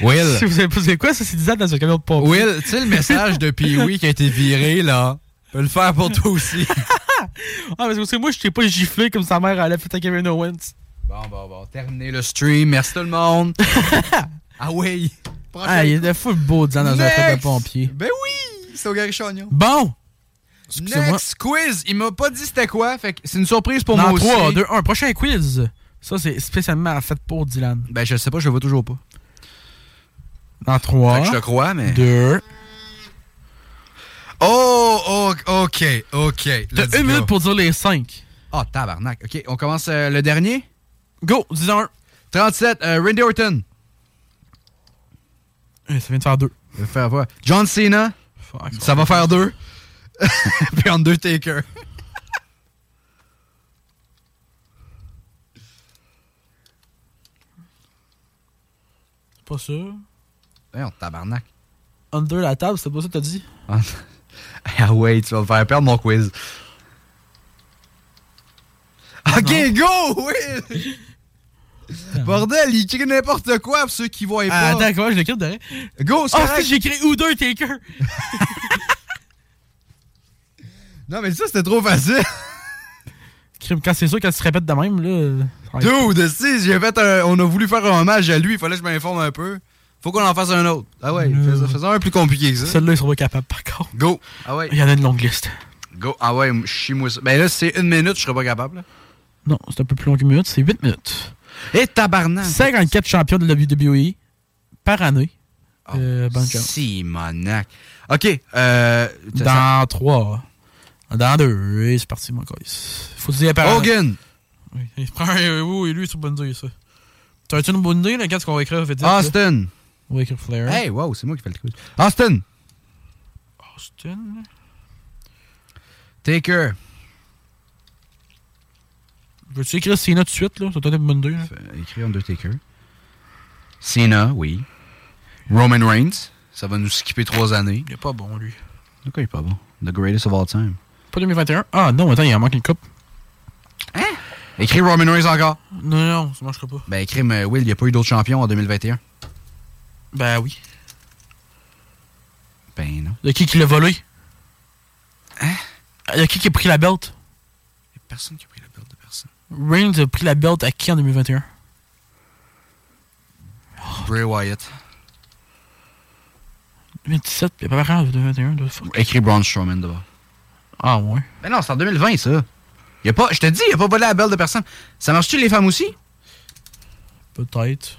Will. Si vous avez posé quoi, ça c'est 10 ans dans un camion de pompe. Will, tu sais le message de Pee-Wee qui a été viré, là? Je peux le faire pour toi aussi. Ah, parce que moi, je t'ai pas giflé comme sa mère elle a fait à Kevin Owens. Bon, bon, bon. Terminé le stream. Merci tout le monde. ah oui. Prochain Ah, il était full beau 10 ans dans un truc de pompier. Ben oui! C'est au Gary Chagnon. Bon! Next quiz. Il m'a pas dit c'était quoi, fait que c'est une surprise pour Dans moi 3, aussi. 2, 1. Prochain quiz. Ça, c'est spécialement fait pour Dylan. Ben je sais pas, je le vois toujours pas. Dans 3. Fait que je crois, mais... 2. Oh, oh, ok, ok. T'as une minute pour dire les 5. Ah, tabarnak. Ok, on commence euh, le dernier. Go, dis-en un. 37, euh, Randy Orton. Eh, Ça vient de faire 2. Ça faire quoi? John Cena. Ça va faire deux. Puis Undertaker. C'est pas sûr. Hey, on tabarnak. Under la table, c'est pas ça que t'as dit? Ah ouais, tu vas me faire perdre mon quiz. Ok, go! Oui! Bordel, il écrit n'importe quoi pour ceux qui voient Ah, pas. attends, comment je l'écris derrière? Go, c'est Ah, correct. si, j'ai écrit Undertaker! Non, mais ça, c'était trop facile. Quand c'est sûr qu'elle se répète de même, là. être- Dude, si, j'ai fait un- on a voulu faire un hommage à lui, il fallait que je m'informe un peu. Faut qu'on en fasse un autre. Ah ouais, fais- faisons un plus compliqué que ça. Celle-là, ils sont pas capables, par contre. Go. Ah ouais. Il y en a une longue liste. Go. Ah ouais, chie-moi ça. Ben là, si c'est une minute, je serais pas capable. là. Non, c'est un peu plus long qu'une minute, c'est 8 minutes. Et tabarnak. 54 champions de la WWE par année. Euh, bonne chance. Simonac. OK. Euh, Dans 3. Dans 2. Et c'est parti, mon gars. Faut dire par Hogan. Oui, il prend un euh, oui, lui, c'est une bonne idée, ça. T'as-tu une bonne idée, là, quand qu'on va écrire? Là? Écrire Flair. Hey, wow, c'est moi qui fais le quiz. Austin. Austin? Taker. Veux-tu écrire Cena tout de suite, là? Ça t'a une bonne idée, là? Écrit Undertaker. Cena, oui. Roman Reigns. Ça va nous skipper trois années. Il est pas bon, lui. De quoi il est pas bon? The greatest of all time. Pas 2021? Ah, non, attends, il en manque une coupe. Écrit Roman Reigns encore. Non, non, ça marchera pas. Ben, écrit, mais Will, il n'y a pas eu d'autres champions en 2021. Ben oui. Ben non. De qui qui l'a volé? Hein? De qui qui a pris la belt? Il a personne qui a pris la belt de personne. Reigns a pris la belt à qui en 2021? Bray Wyatt. 2017, il n'y a pas vraiment 2021. de fuck. Écrit Braun Strowman d'abord. Ah ouais. Ben non, c'est en 2020, ça. Y a pas, je te dis, n'y a pas volé la belle de personne. Ça marche-tu les femmes aussi? Peut-être.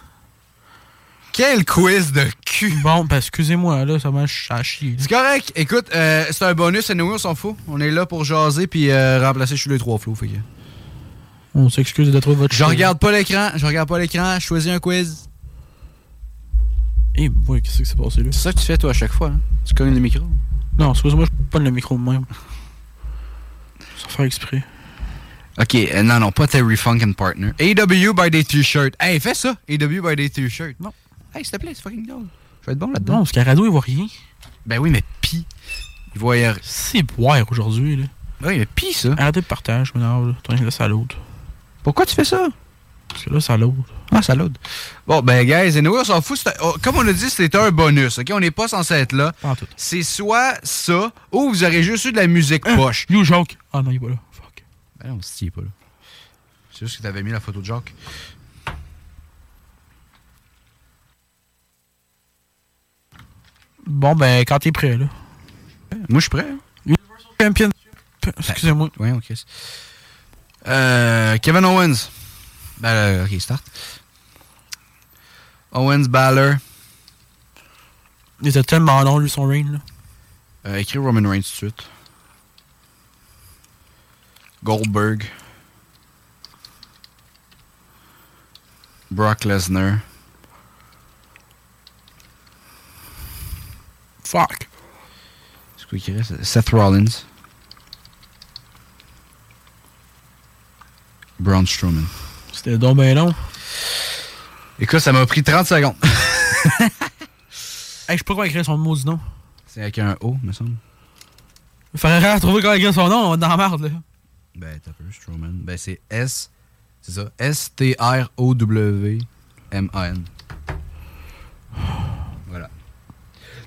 Quel quiz de cul! Bon, ben excusez-moi, là, ça m'a chier. C'est correct. Écoute, euh, c'est un bonus, et nous, on s'en fout. On est là pour jaser puis euh, remplacer chez les trois flots. Fait que... On s'excuse de trouver votre Je regarde pas l'écran, je regarde pas l'écran, je choisis un quiz. Eh boy, qu'est-ce qui s'est passé là? C'est ça que tu fais toi à chaque fois, hein? Tu cognes le micro. Non, excuse-moi, je pas le micro même. Sans faire exprès. Ok, euh, non, non, pas Terry Funk and Partner. AW by des t-shirts. Hey, fais ça! AW by des t-shirts. Non. Hey, s'il te plaît, c'est fucking drôle. Je vais être bon là-dedans. Non, radio, il voit rien. Ben oui, mais pis. Il voit rien. C'est boire aujourd'hui, là. Oui, mais pis ça. Arrêtez de partage, maintenant, là. T'en là, ça load. Pourquoi tu fais ça? Parce que là, ça load. Ah, ça load. Bon, ben, guys, anyway, on s'en fout. oh, comme on a dit, c'était un bonus, OK? On n'est pas censé être là. Pas en tout. C'est soit ça, ou vous aurez juste eu de la musique poche. You joke. Ah non, il est pas là. Fuck. Ben non, il est pas là. C'est juste que t'avais mis la photo de Jacques. Bon, ben, quand t'es prêt, là. Moi, je suis prêt. hein. Championship. Excusez-moi. Oui, ok. Euh, Kevin Owens. Ben, euh, ok, start. Owens, Balor. Il était tellement long, lui, son reign, là. Euh, écris Roman Reigns tout de suite. Goldberg. Brock Lesnar. Fuck. C'est quoi qui reste? Seth Rollins. Braun Strowman. C'était donc ben long. Écoute, ça m'a pris 30 secondes. Hey, je sais pas comment écrire son maudit nom. C'est avec un O, me semble. Il faudrait rien trouver comment écrire son nom, on va être dans la merde, là. Ben, t'as peu, Strowman. Ben, c'est S. C'est ça. S-T-R-O-W-M-A-N.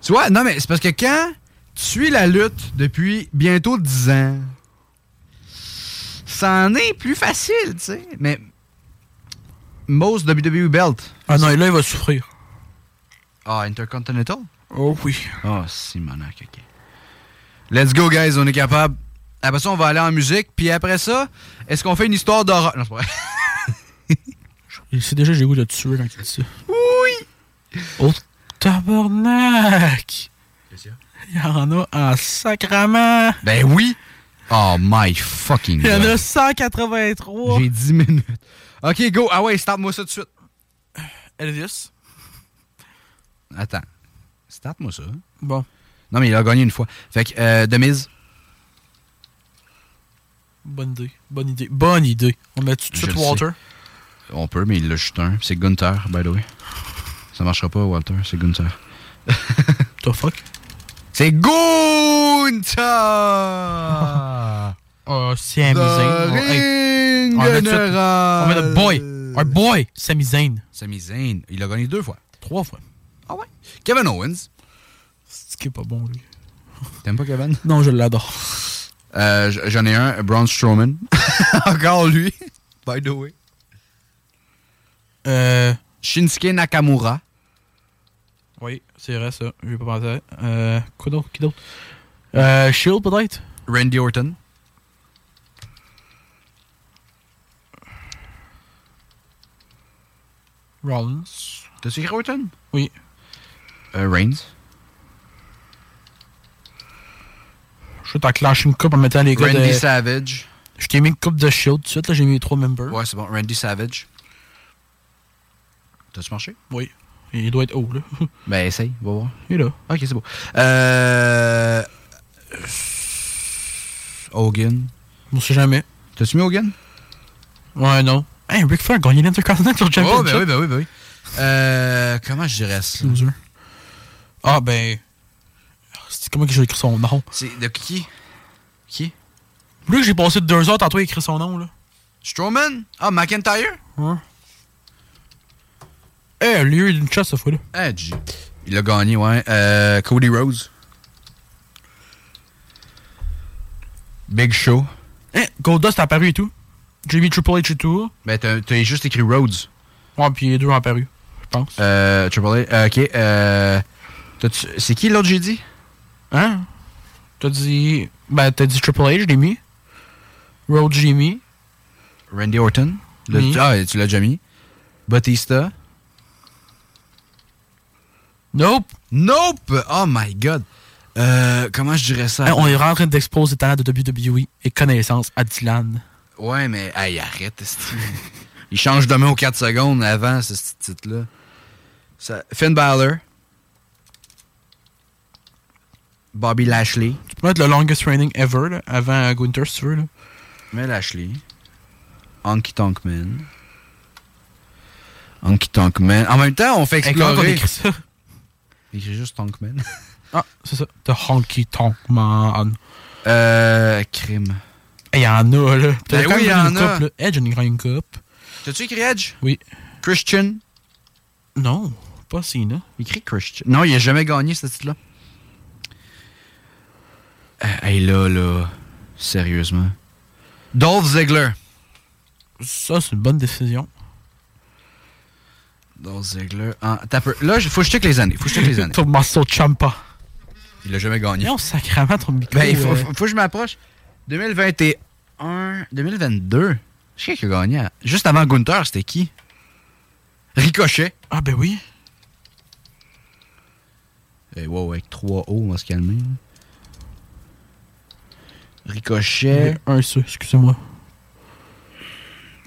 Tu vois, non, mais c'est parce que quand tu suis la lutte depuis bientôt 10 ans, ça en est plus facile, tu sais. Mais. Most WWE Belt. Ah non, et là, il va souffrir. Ah, Intercontinental? Oh oui. Ah, Simonac, ok. Let's go, guys, on est capable. Après ça, on va aller en musique. Puis après ça, est-ce qu'on fait une histoire d'horreur? Non, c'est pas vrai. Il sait déjà, j'ai goût de tuer quand il dit ça. Oui! Oh, tabarnak! Qu'est-ce qu'il y a? Il y en a en sacrament! Ben oui! Oh my fucking Il y en god. a 183. J'ai 10 minutes. Ok, go. Ah ouais, start-moi ça tout de suite. Elvis. Attends. Start-moi ça. Bon. Non, mais il a gagné une fois. Fait que, euh, The Miz. Bonne idée. Bonne idée. Bonne idée. On met tout de suite Walter? On peut, mais il l'a juste un. C'est Gunther, by the way. Ça marchera pas, Walter. C'est Gunther. The fuck? C'est Gunther! Oh, Sami Zayn. Oh, on met le boy. Our boy, Sami Zayn. Sami Zayn. Il a gagné deux fois. Trois fois. Ah ouais? Kevin Owens. C'est qui est pas bon, lui? T'aimes pas Kevin? Non, je l'adore. Euh, J'en ai un, Braun Strowman. Encore lui. By the way. Euh. Shinsuke Nakamura. Oui, c'est vrai, ça. Je vais pas penser. Euh. Quoi d'autre? Qui d'autre? Euh. Shield, peut-être? Randy Orton. Rollins. T'as-tu écrit Orton? Oui. Euh, Reigns. Je t'en clash une coupe en mettant les gars Randy de... Savage. Je t'ai mis une coupe de Shield tout de suite, là, j'ai mis trois members. Ouais, c'est bon. Randy Savage. T'as-tu marché? Oui. Il doit être haut, là. Ben, essaye, va voir. Il est là. Ok, c'est beau. Euh. Hogan. On sait jamais. T'as-tu mis Hogan? Ouais, non. Hey, Ric Flair a gagné l'Intercontinental Championship. Oh, ben oui, ben oui, ben oui. Euh. Comment je dirais ça? Loser. Ah, ben. Comment que j'ai écrit son nom? C'est de qui? Qui? Lui, j'ai passé deux heures tantôt à écrire son nom, là. Strowman? Ah, McIntyre? Ouais. Eh, lui, il a eu une chasse cette fois-là. Edge. Il a gagné, ouais. Euh, Cody Rhodes. Big Show. Eh, Goldust a apparu et tout. J'ai mis Triple H et tout. Ben, t'as juste écrit Rhodes. Ouais, puis les deux ont apparu, je pense. Euh, Triple H. euh, ok. Euh, c'est qui l'autre j'ai dit? Hein? T'as dit. Ben, t'as dit Triple H, je l'ai mis. J'ai mis. Randy Orton. Le-. Ah, tu l'as déjà mis. Batista. Nope. Nope! Oh my god. Euh, comment je dirais ça? On est vraiment en train d'exposer les talents de WWE et connaissances à Dylan. Ouais, mais hey, arrête. Il change de main aux 4 secondes avant ce titre-là. Ça- Finn Balor. Bobby Lashley. Tu peux mettre le longest reigning ever, là, avant Gunther, si tu veux. Là. Mais Lashley. Honky Tonk Man. Honky Tonk Man. En même temps, on fait Hey, explorer. écrit Il écrit juste Tonk Man. Ah, c'est ça. The Honky Tonk Man. Euh. Crime. Il y en a, là. T'as Ben oui, même y en une a. coupe, là. Edge, une coupe. T'as-tu écrit Edge? Oui. Christian? Non, pas Cena. Il écrit Christian. Non, il a jamais gagné ce titre-là. Euh, hey, là, là. Sérieusement. Dolph Ziggler. Ça, c'est une bonne décision. Dolph Ziggler. Ah, t'as peu. Là, il faut que je check les années. Faut que je check les années. Tommaso Ciampa. Il a jamais gagné. Non, sacrément, ton micro. Ben, il faut, euh, faut- faut que je m'approche. 2021. 2022. Je sais qui a gagné. Juste avant Gunther, c'était qui? Ricochet. Ah, ben oui. Eh, wow, avec 3 O, on va se calmer. Ricochet. Un C, excusez-moi.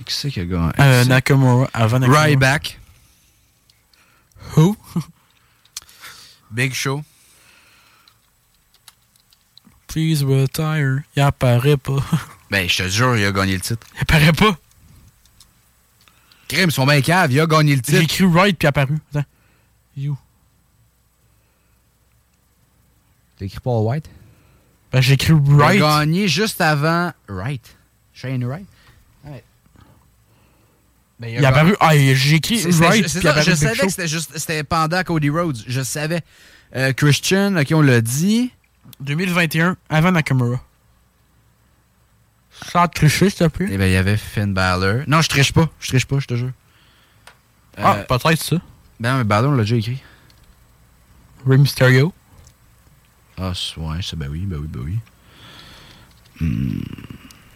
Qui c'est qui a gagné? Euh, Nakamura, avant Nakamura. Ryback. Who? Big Show. Please retire. Il apparaît pas. Ben, je te jure, il a gagné le titre. Il apparaît pas. Crime, sont bien caves, il a gagné le J'ai titre. écrit right puis apparu. Attends. You. T'as écrit Paul White? Ben, j'ai écrit Il a right. gagné juste avant Wright. Shane Wright. Ben, Il a apparu. Ah, j'ai écrit right ça, je savais Show. que c'était juste c'était pendant Cody Rhodes. Je savais. Euh, Christian, ok, on l'a dit? 2021, avant Nakamura. Sans tricher, s'il te plaît. Eh ben, il y avait Finn Balor. Non, je triche pas. Je triche pas, je te jure. Ah, Euh, peut-être ça. Ben, mais Balor, on l'a déjà écrit. Rey Mysterio. Ah, ouais, c'est ben oui, ben oui, ben oui.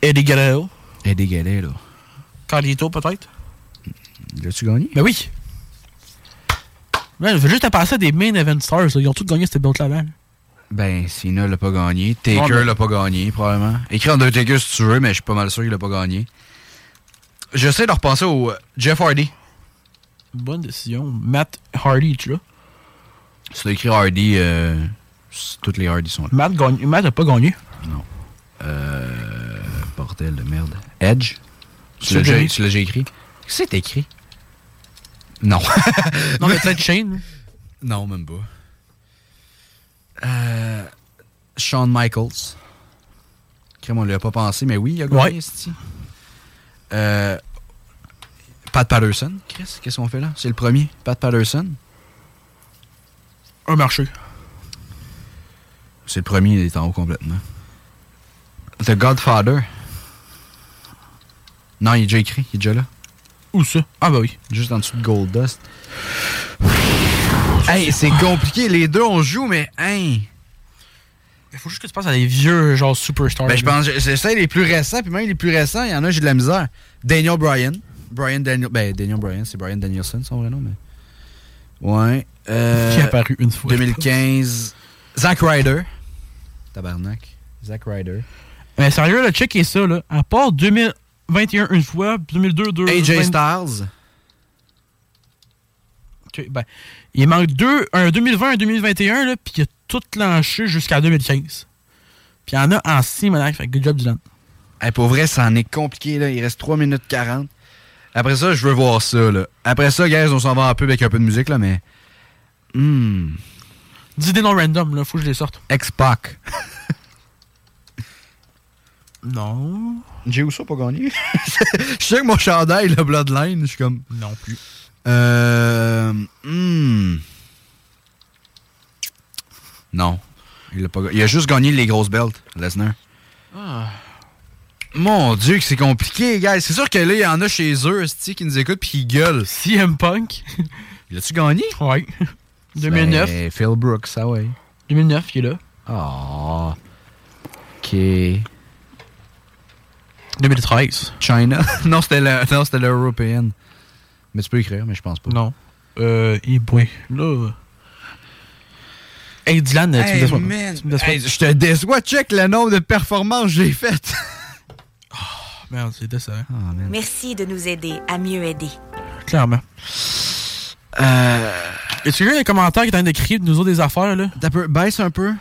Eddie Guerrero. Eddie Guerrero. Carlito, peut-être? L'as-tu gagné? Ben oui. Man, je veux juste à passer à des main event stars. là. Ils ont tous gagné cette belt là. Ben, Cena l'a pas gagné. Taker l'a pas gagné, probablement. Écris Undertaker si tu veux, mais je suis pas mal sûr qu'il l'a pas gagné. J'essaie de repenser au euh, Jeff Hardy. Bonne décision. Matt Hardy, tu là? Si tu écrit Hardy, euh, toutes les Hardy sont là. Matt, gagne... Matt a pas gagné. Non. Euh. Bordel de merde. Edge? Tu C'est l'as déjà, l'as écrit? Qu'est-ce que c'est écrit? Non. Non, mais peut-être Shane. Non, même pas. Euh, Shawn Michaels. Crème, on lui a pas pensé, mais oui, il a gagné, Ouais. Euh, Pat Patterson. Chris, qu'est-ce qu'on fait là? C'est le premier. Pat Patterson. Un marché. C'est le premier, il est en haut complètement. The Godfather. Non, il est déjà écrit, il est déjà là. Où ça? Ah bah oui. Juste en dessous de Gold Dust. Hey, c'est compliqué, les deux on joue, mais hein? Il faut juste que tu penses à des vieux, genre superstars. Ben, je pense, j'essaie les plus récents, puis même les plus récents, il y en a, j'ai de la misère. Daniel Bryan. Brian Daniel. Ben, Daniel Bryan, c'est Brian Danielson, son vrai nom, mais. Ouais. Euh, Qui est apparu une fois. 2015. Zack Ryder. Tabarnak. Zack Ryder. Mais sérieux, là, check ça, là. À part 2021 une fois, 2002, 2. AJ Styles. Ok, ben, il manque deux, un 2020, un 2021, là, puis il a tout lâché jusqu'à 2015. Puis il y en a en 6 manières. Fait good job, Dylan. Hey, pour vrai, ça en est compliqué, là. Il reste 3 minutes 40. Après ça, je veux voir ça, là. Après ça, guys, on s'en va un peu avec un peu de musique, là, mais. Hmm. Dis des noms random, là. Faut que je les sorte. X-Pac. Non. J'ai où ça pas gagné? je sais que mon chandail, le Bloodline, je suis comme. Non plus. Euh. hmm. Non. Il a, pas, il a juste gagné les grosses belts, Lesnar. Ah. Mon Dieu, que c'est compliqué, gars. C'est sûr que là, il y en a chez eux, esti, qui nous écoutent puis qui gueulent. CM Punk. Il a-tu gagné? Ouais. 2009. Ben, Phil Brooks, ça ouais. 2009, il est là. Ah. Ok. 2013. China? non, c'était le- non, c'était l'européenne. Mais tu peux écrire, mais je pense pas. Non. Euh, et boy. Là. Hey, Dylan, tu me Hey, déçois. man. Tu me déçois. Hey, je te déçois, check le nombre de performances que j'ai faites. Merde, c'est décevant. Merci de nous aider à mieux aider. Clairement. Euh. Est-ce qu'il y a des commentaires qui est en train d'écrire de nous autres des affaires, là? Baisse un peu.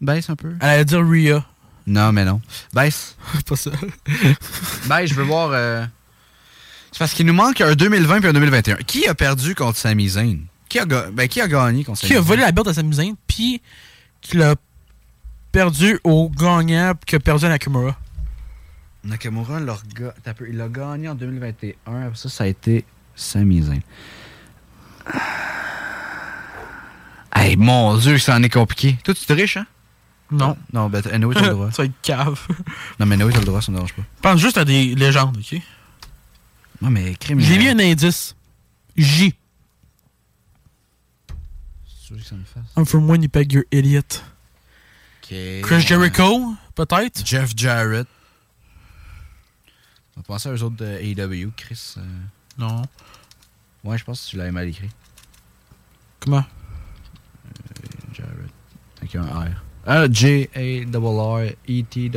Baisse un peu. Elle allait dire Rhea. Non, mais non. Baisse. pas ça. Baisse, je veux voir. euh, C'est parce qu'il nous manque un 2020 puis un 2021. Qui a perdu contre Sami Zayn? Qui a, ga- ben, qui a gagné contre Sami Qui a volé la belt à Sami Zayn, puis qui l'a perdu au gagnant, qui a perdu à Nakamura? Nakamura, leur ga- il l'a gagné en 2021. Après ça, ça a été Sami Zayn. Hey, mon Dieu, ça en est compliqué. Toi, tu te riches, hein? Non. Non, ben, anyway, t'as le droit. Ça va être cave. non, mais anyway, t'as le droit, ça me dérange pas. Pense juste à des légendes, ok? Non, mais crime. J'ai mis un indice. J. C'est sûr que ça me fasse. I'm from Winnipeg, you idiot. Ok. Chris Jericho, peut-être? Jeff Jarrett. On va penser à eux autres de AEW, Chris. euh, Non. Ouais, je pense que tu l'avais mal écrit. Comment? Jarrett. Avec un R. Ah, J-A-R-R-E-T-T.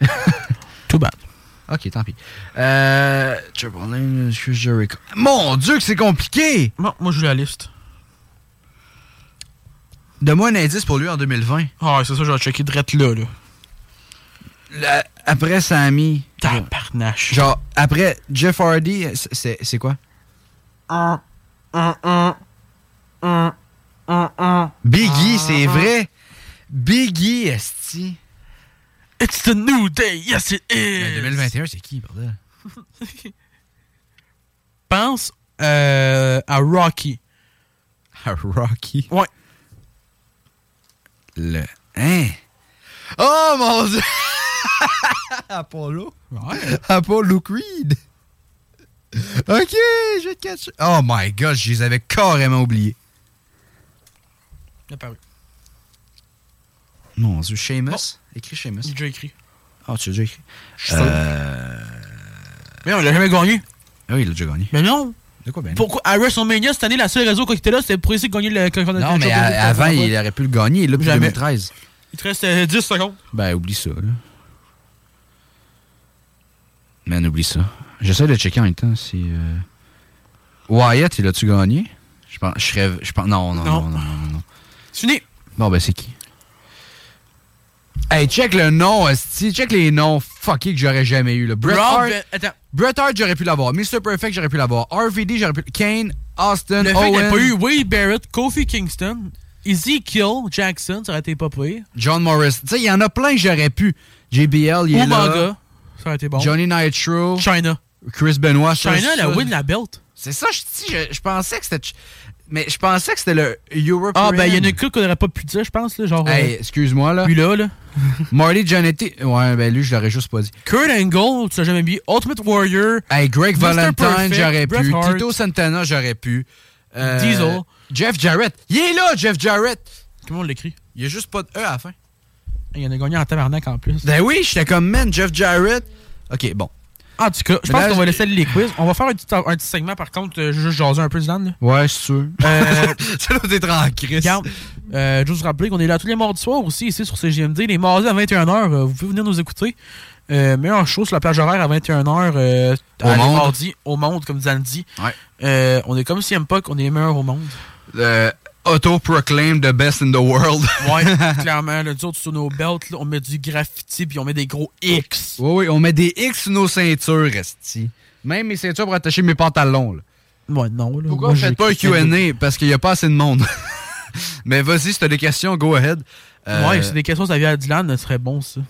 Too bad. Ok, tant pis. Euh. Jericho. Mon Dieu, que c'est compliqué! Bon, moi, je joue la liste. Donne-moi un indice pour lui en 2020. Ah, c'est ça, je vais checker direct là, là. La- après Sammy. Tabarnache. Genre, après Jeff Hardy, c'est- c'est c'est quoi? Un, un, un, un, un, un. Biggie, c'est vrai? Biggie, esti. It's the new day, yes it is! Mais 2021, c'est qui, bordel? Pense euh, à Rocky. À Rocky? Ouais. Le. Hein? Oh mon dieu! Apollo? Ouais. Apollo Creed! Ok, je vais te catcher. Oh my god, je les avais carrément oubliés. Il a paru. Mon dieu, Seamus? Écris Seamus. J'ai déjà écrit. Ah, tu l'as déjà écrit? Euh... Mais on l'a jamais gagné. Ah oui, il a déjà gagné. Mais non. De quoi, ben? Pourquoi? À WrestleMania, cette année, la seule raison qui était là, c'était pour essayer de gagner le Non, mais à- avant, il aurait pu le gagner. Il est là depuis Jamais. 2013. Il te reste euh, 10 secondes. Ben, oublie ça, là. Man, oublie ça. J'essaie de checker en même temps si. euh, Wyatt, il a-tu gagné? Je pense. Je serais. Je pense. Non, non, non, non, non, non. non. C'est fini. Bon, ben, c'est qui? Hey, check le nom, esti. Check les noms fuckés que j'aurais jamais eu, là. Bret Rob, Hart. euh, attends. Bret Hart, j'aurais pu l'avoir. Mr. Perfect, j'aurais pu l'avoir. RVD, j'aurais pu. Kane, Austin, Le Owen, ait pas eu Wade Barrett, Kofi Kingston, Ezekiel Jackson, ça aurait été pas pire. John Morris. Tu sais, il y en a plein que j'aurais pu. JBL, il est là. ça aurait été bon. Johnny Nitro. China. Chris Benoit. China, elle a ça- win la belt. C'est ça, je dis. Je, je pensais que c'était. Mais je pensais que c'était le European. Ah, ben, il y en a que qu'on aurait pas pu dire, je pense, là, genre. Hey, euh, excuse-moi, là. Lui là, là. Marty Jannetty. Ouais, ben lui, je l'aurais juste pas dit. Kurt Angle, tu l'as jamais mis. Ultimate Warrior. Hey, Greg Mr. Valentine, j'aurais pu. Hart. Tito Santana, j'aurais pu. Euh, Diesel. Jeff Jarrett. Il est là, Jeff Jarrett. Comment on l'écrit? Il y a juste pas de E à la fin. Il y en a gagné en tabarnak en plus. Ben oui, j'étais comme, man, Jeff Jarrett. Ok, bon. En tout cas, je pense qu'on va laisser les quiz. On va faire un petit, un petit segment, par contre, euh, juste jaser un peu, Zidane. là. Ouais, c'est sûr. Euh, Ça doit être en crise. Regarde, euh, je veux vous rappeler qu'on est là tous les mardis soirs aussi, ici sur CGMD. Les mardis à 21h, euh, vous pouvez venir nous écouter. Euh, meilleure show sur la plage horaire à 21h euh, Au à les monde. mardis, au monde, comme Zidane dit. Ouais. Euh, on est comme CM Punk, on est les meilleurs au monde. Le auto-proclaimed the best in the world. Ouais, clairement. Nous autres, sur nos belts, là, on met du graffiti puis on met des gros X. Oui, oui, on met des X sur nos ceintures, Esti. Même mes ceintures pour attacher mes pantalons. Là. Ouais, non. Là, Pourquoi vous faites pas un Q&A? Parce qu'il n'y a pas assez de monde. Mais vas-y, si t'as des questions, go ahead. Euh, Ouais, c'est des questions sur la vie à Dylan, ce serait bon, ça.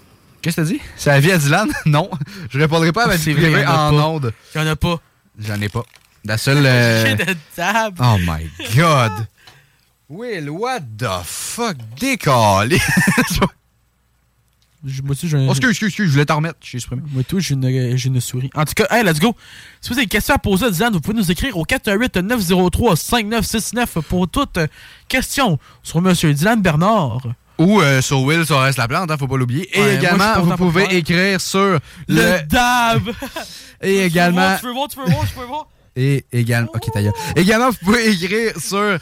Qu'est-ce que t'as dit? C'est la vie à Dylan? non. Je répondrai pas à ma vie privée en en onde. Il y en a pas. J'en ai pas. La seule... euh, J'ai de table. Oh my God. Will, what the fuck? Décalé. Moi aussi, j'ai un- Oh, excuse, excuse, excuse, je voulais t'en remettre. Je suis exprimé. Moi, tout, j'ai une, j'ai une souris. En tout cas, hey, let's go. Si vous avez des questions à poser à Dylan, vous pouvez nous écrire au 418-903-5969 pour toute question sur Monsieur Dylan Bernard. Ou euh, sur Will, ça reste la plante, hein, faut pas l'oublier. Et Ouais, également, vous pouvez écrire sur Le, le... DAB! Et également... Tu voir, tu voir, tu veux voir? Et également, ok. Également, vous pouvez écrire sur euh,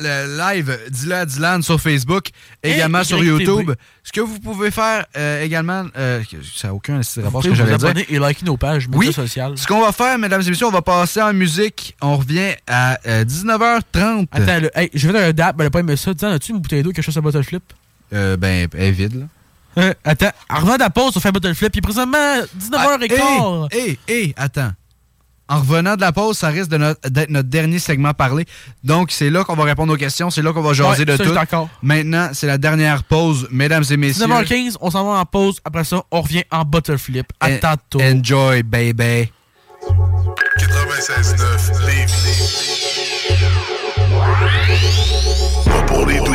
le live à Dylan sur Facebook, également sur. YouTube. Ce que vous pouvez faire euh, également, euh, ça n'a aucun rapport à ce que j'allais dire. et liker nos pages Oui. sociales. Ce qu'on va faire, mesdames et messieurs, on va passer en musique. On revient à euh, 19h30. Attends, le- hey, je vais faire un DAB, elle a pas aimé ça. Dylan, as-tu une bouteille d'eau, quelque chose à bottle flip? Euh, ben, elle est vide, là. Euh, attends, en revenant la pause, on fait un bottle flip. Il est présentement 19h15. Hé, hé, hé, attends. En revenant de la pause, ça risque de notre- d'être notre dernier segment parlé. Donc, c'est là qu'on va répondre aux questions, c'est là qu'on va jaser Ouais, de tout. d'accord. Maintenant, c'est la dernière pause, mesdames et messieurs. 19h15, on s'en va en pause. Après ça, on revient en bottle flip. À En- tantôt. Enjoy, baby. 96.9 Lévis. Pas pour les doux.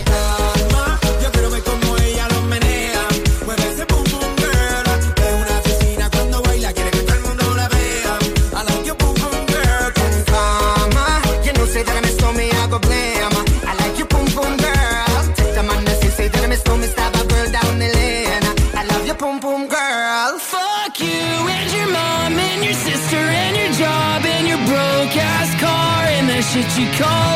she called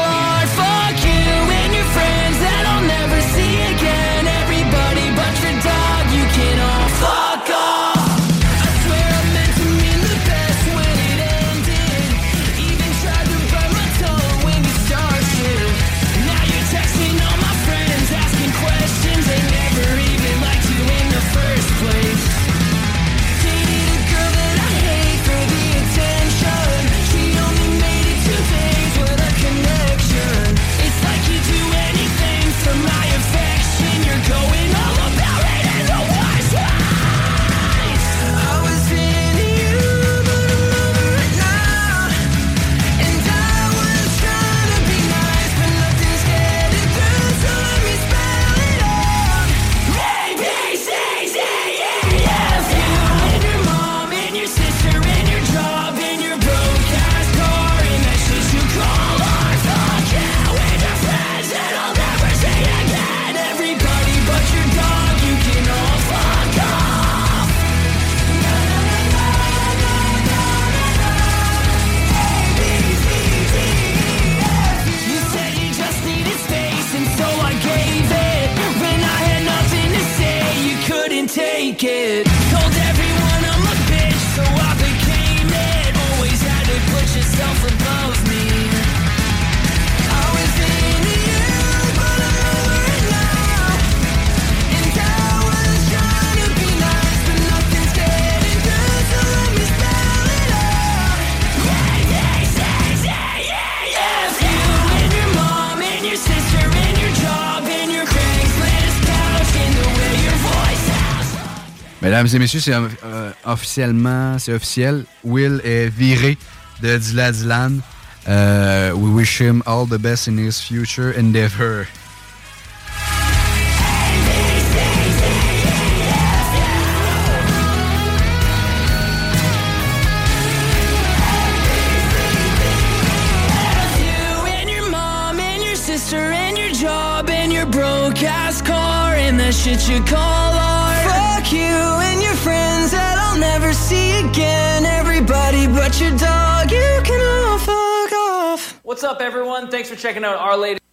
Kid. Mesdames et messieurs, c'est euh, officiellement, c'est officiel. Will est viré de Dylan euh, we wish him all the best in his future endeavor. What's up, everyone? Thanks for checking out Our latest.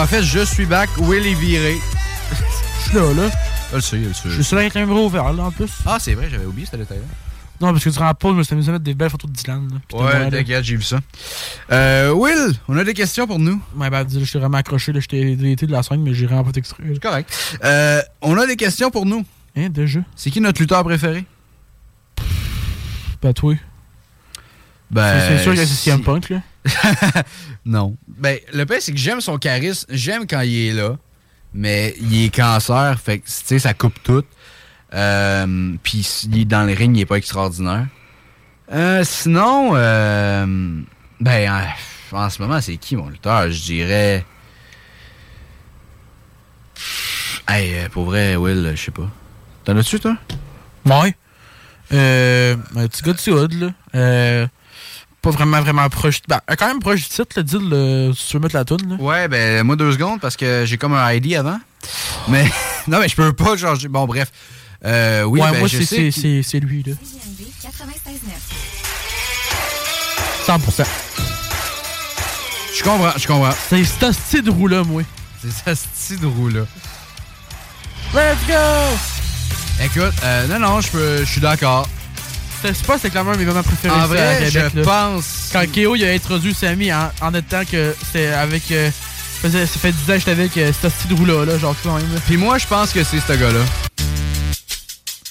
En fait, je suis back. Will est viré. Je suis là, là. Je le sais, je le sais. Je suis seul avec un bras ouvert, là, en plus. Ah, c'est vrai, j'avais oublié ce détail-là. Non, parce que durant la pause, je me suis amusé à mettre des belles photos de Dylan. Là, Ouais, là. t'inquiète, j'ai vu ça. Euh, Will, on a des questions pour nous. Ouais, ben, je t'ai vraiment accroché, là, je t'ai délité de la scène, mais j'ai vraiment pas t'extrait. C'est correct. Euh, on a des questions pour nous. Hein, déjà? C'est qui notre lutteur préféré? Ben, toi. Ben, C'est- sûr que c'est CM Punk, là. non. Ben, le pire, c'est que j'aime son charisme. J'aime quand il est là. Mais il est cancer, fait que, tu sais, ça coupe tout. Euh, Puis il est dans les rings, il est pas extraordinaire. Euh, sinon, euh, ben, euh, en ce moment, c'est qui mon lutteur? Je dirais. Hey, euh, pour vrai, Will, je sais pas. T'en as-tu, toi? Ouais. Euh, un petit gars du Hood, là. Euh, pas vraiment, vraiment proche. Ben, quand même proche du titre, là, dis le, si tu veux mettre la toune, là. Ouais, ben, moi, deux secondes, parce que j'ai comme un ID avant. Mais, non, mais je peux pas changer. Bon, bref. Euh, oui, ouais, ben, moi, je c'est- lui, là. 96.9. 100%. Je comprends, je comprends. C'est ce style de roue-là, moi. C'est ce style de roue-là. Let's go! Écoute, euh, non, non, je peux- je suis d'accord. C'est pas, c'est un de mes moments préférés. En vrai, à Québec, je là. pense- Quand KO il a introduit Sammy en, en étant que c'était avec. euh, ça fait 10 ans que j'étais avec euh, ce style de roue-là, là, genre tout même. là. Puis moi, je pense que c'est ce gars-là.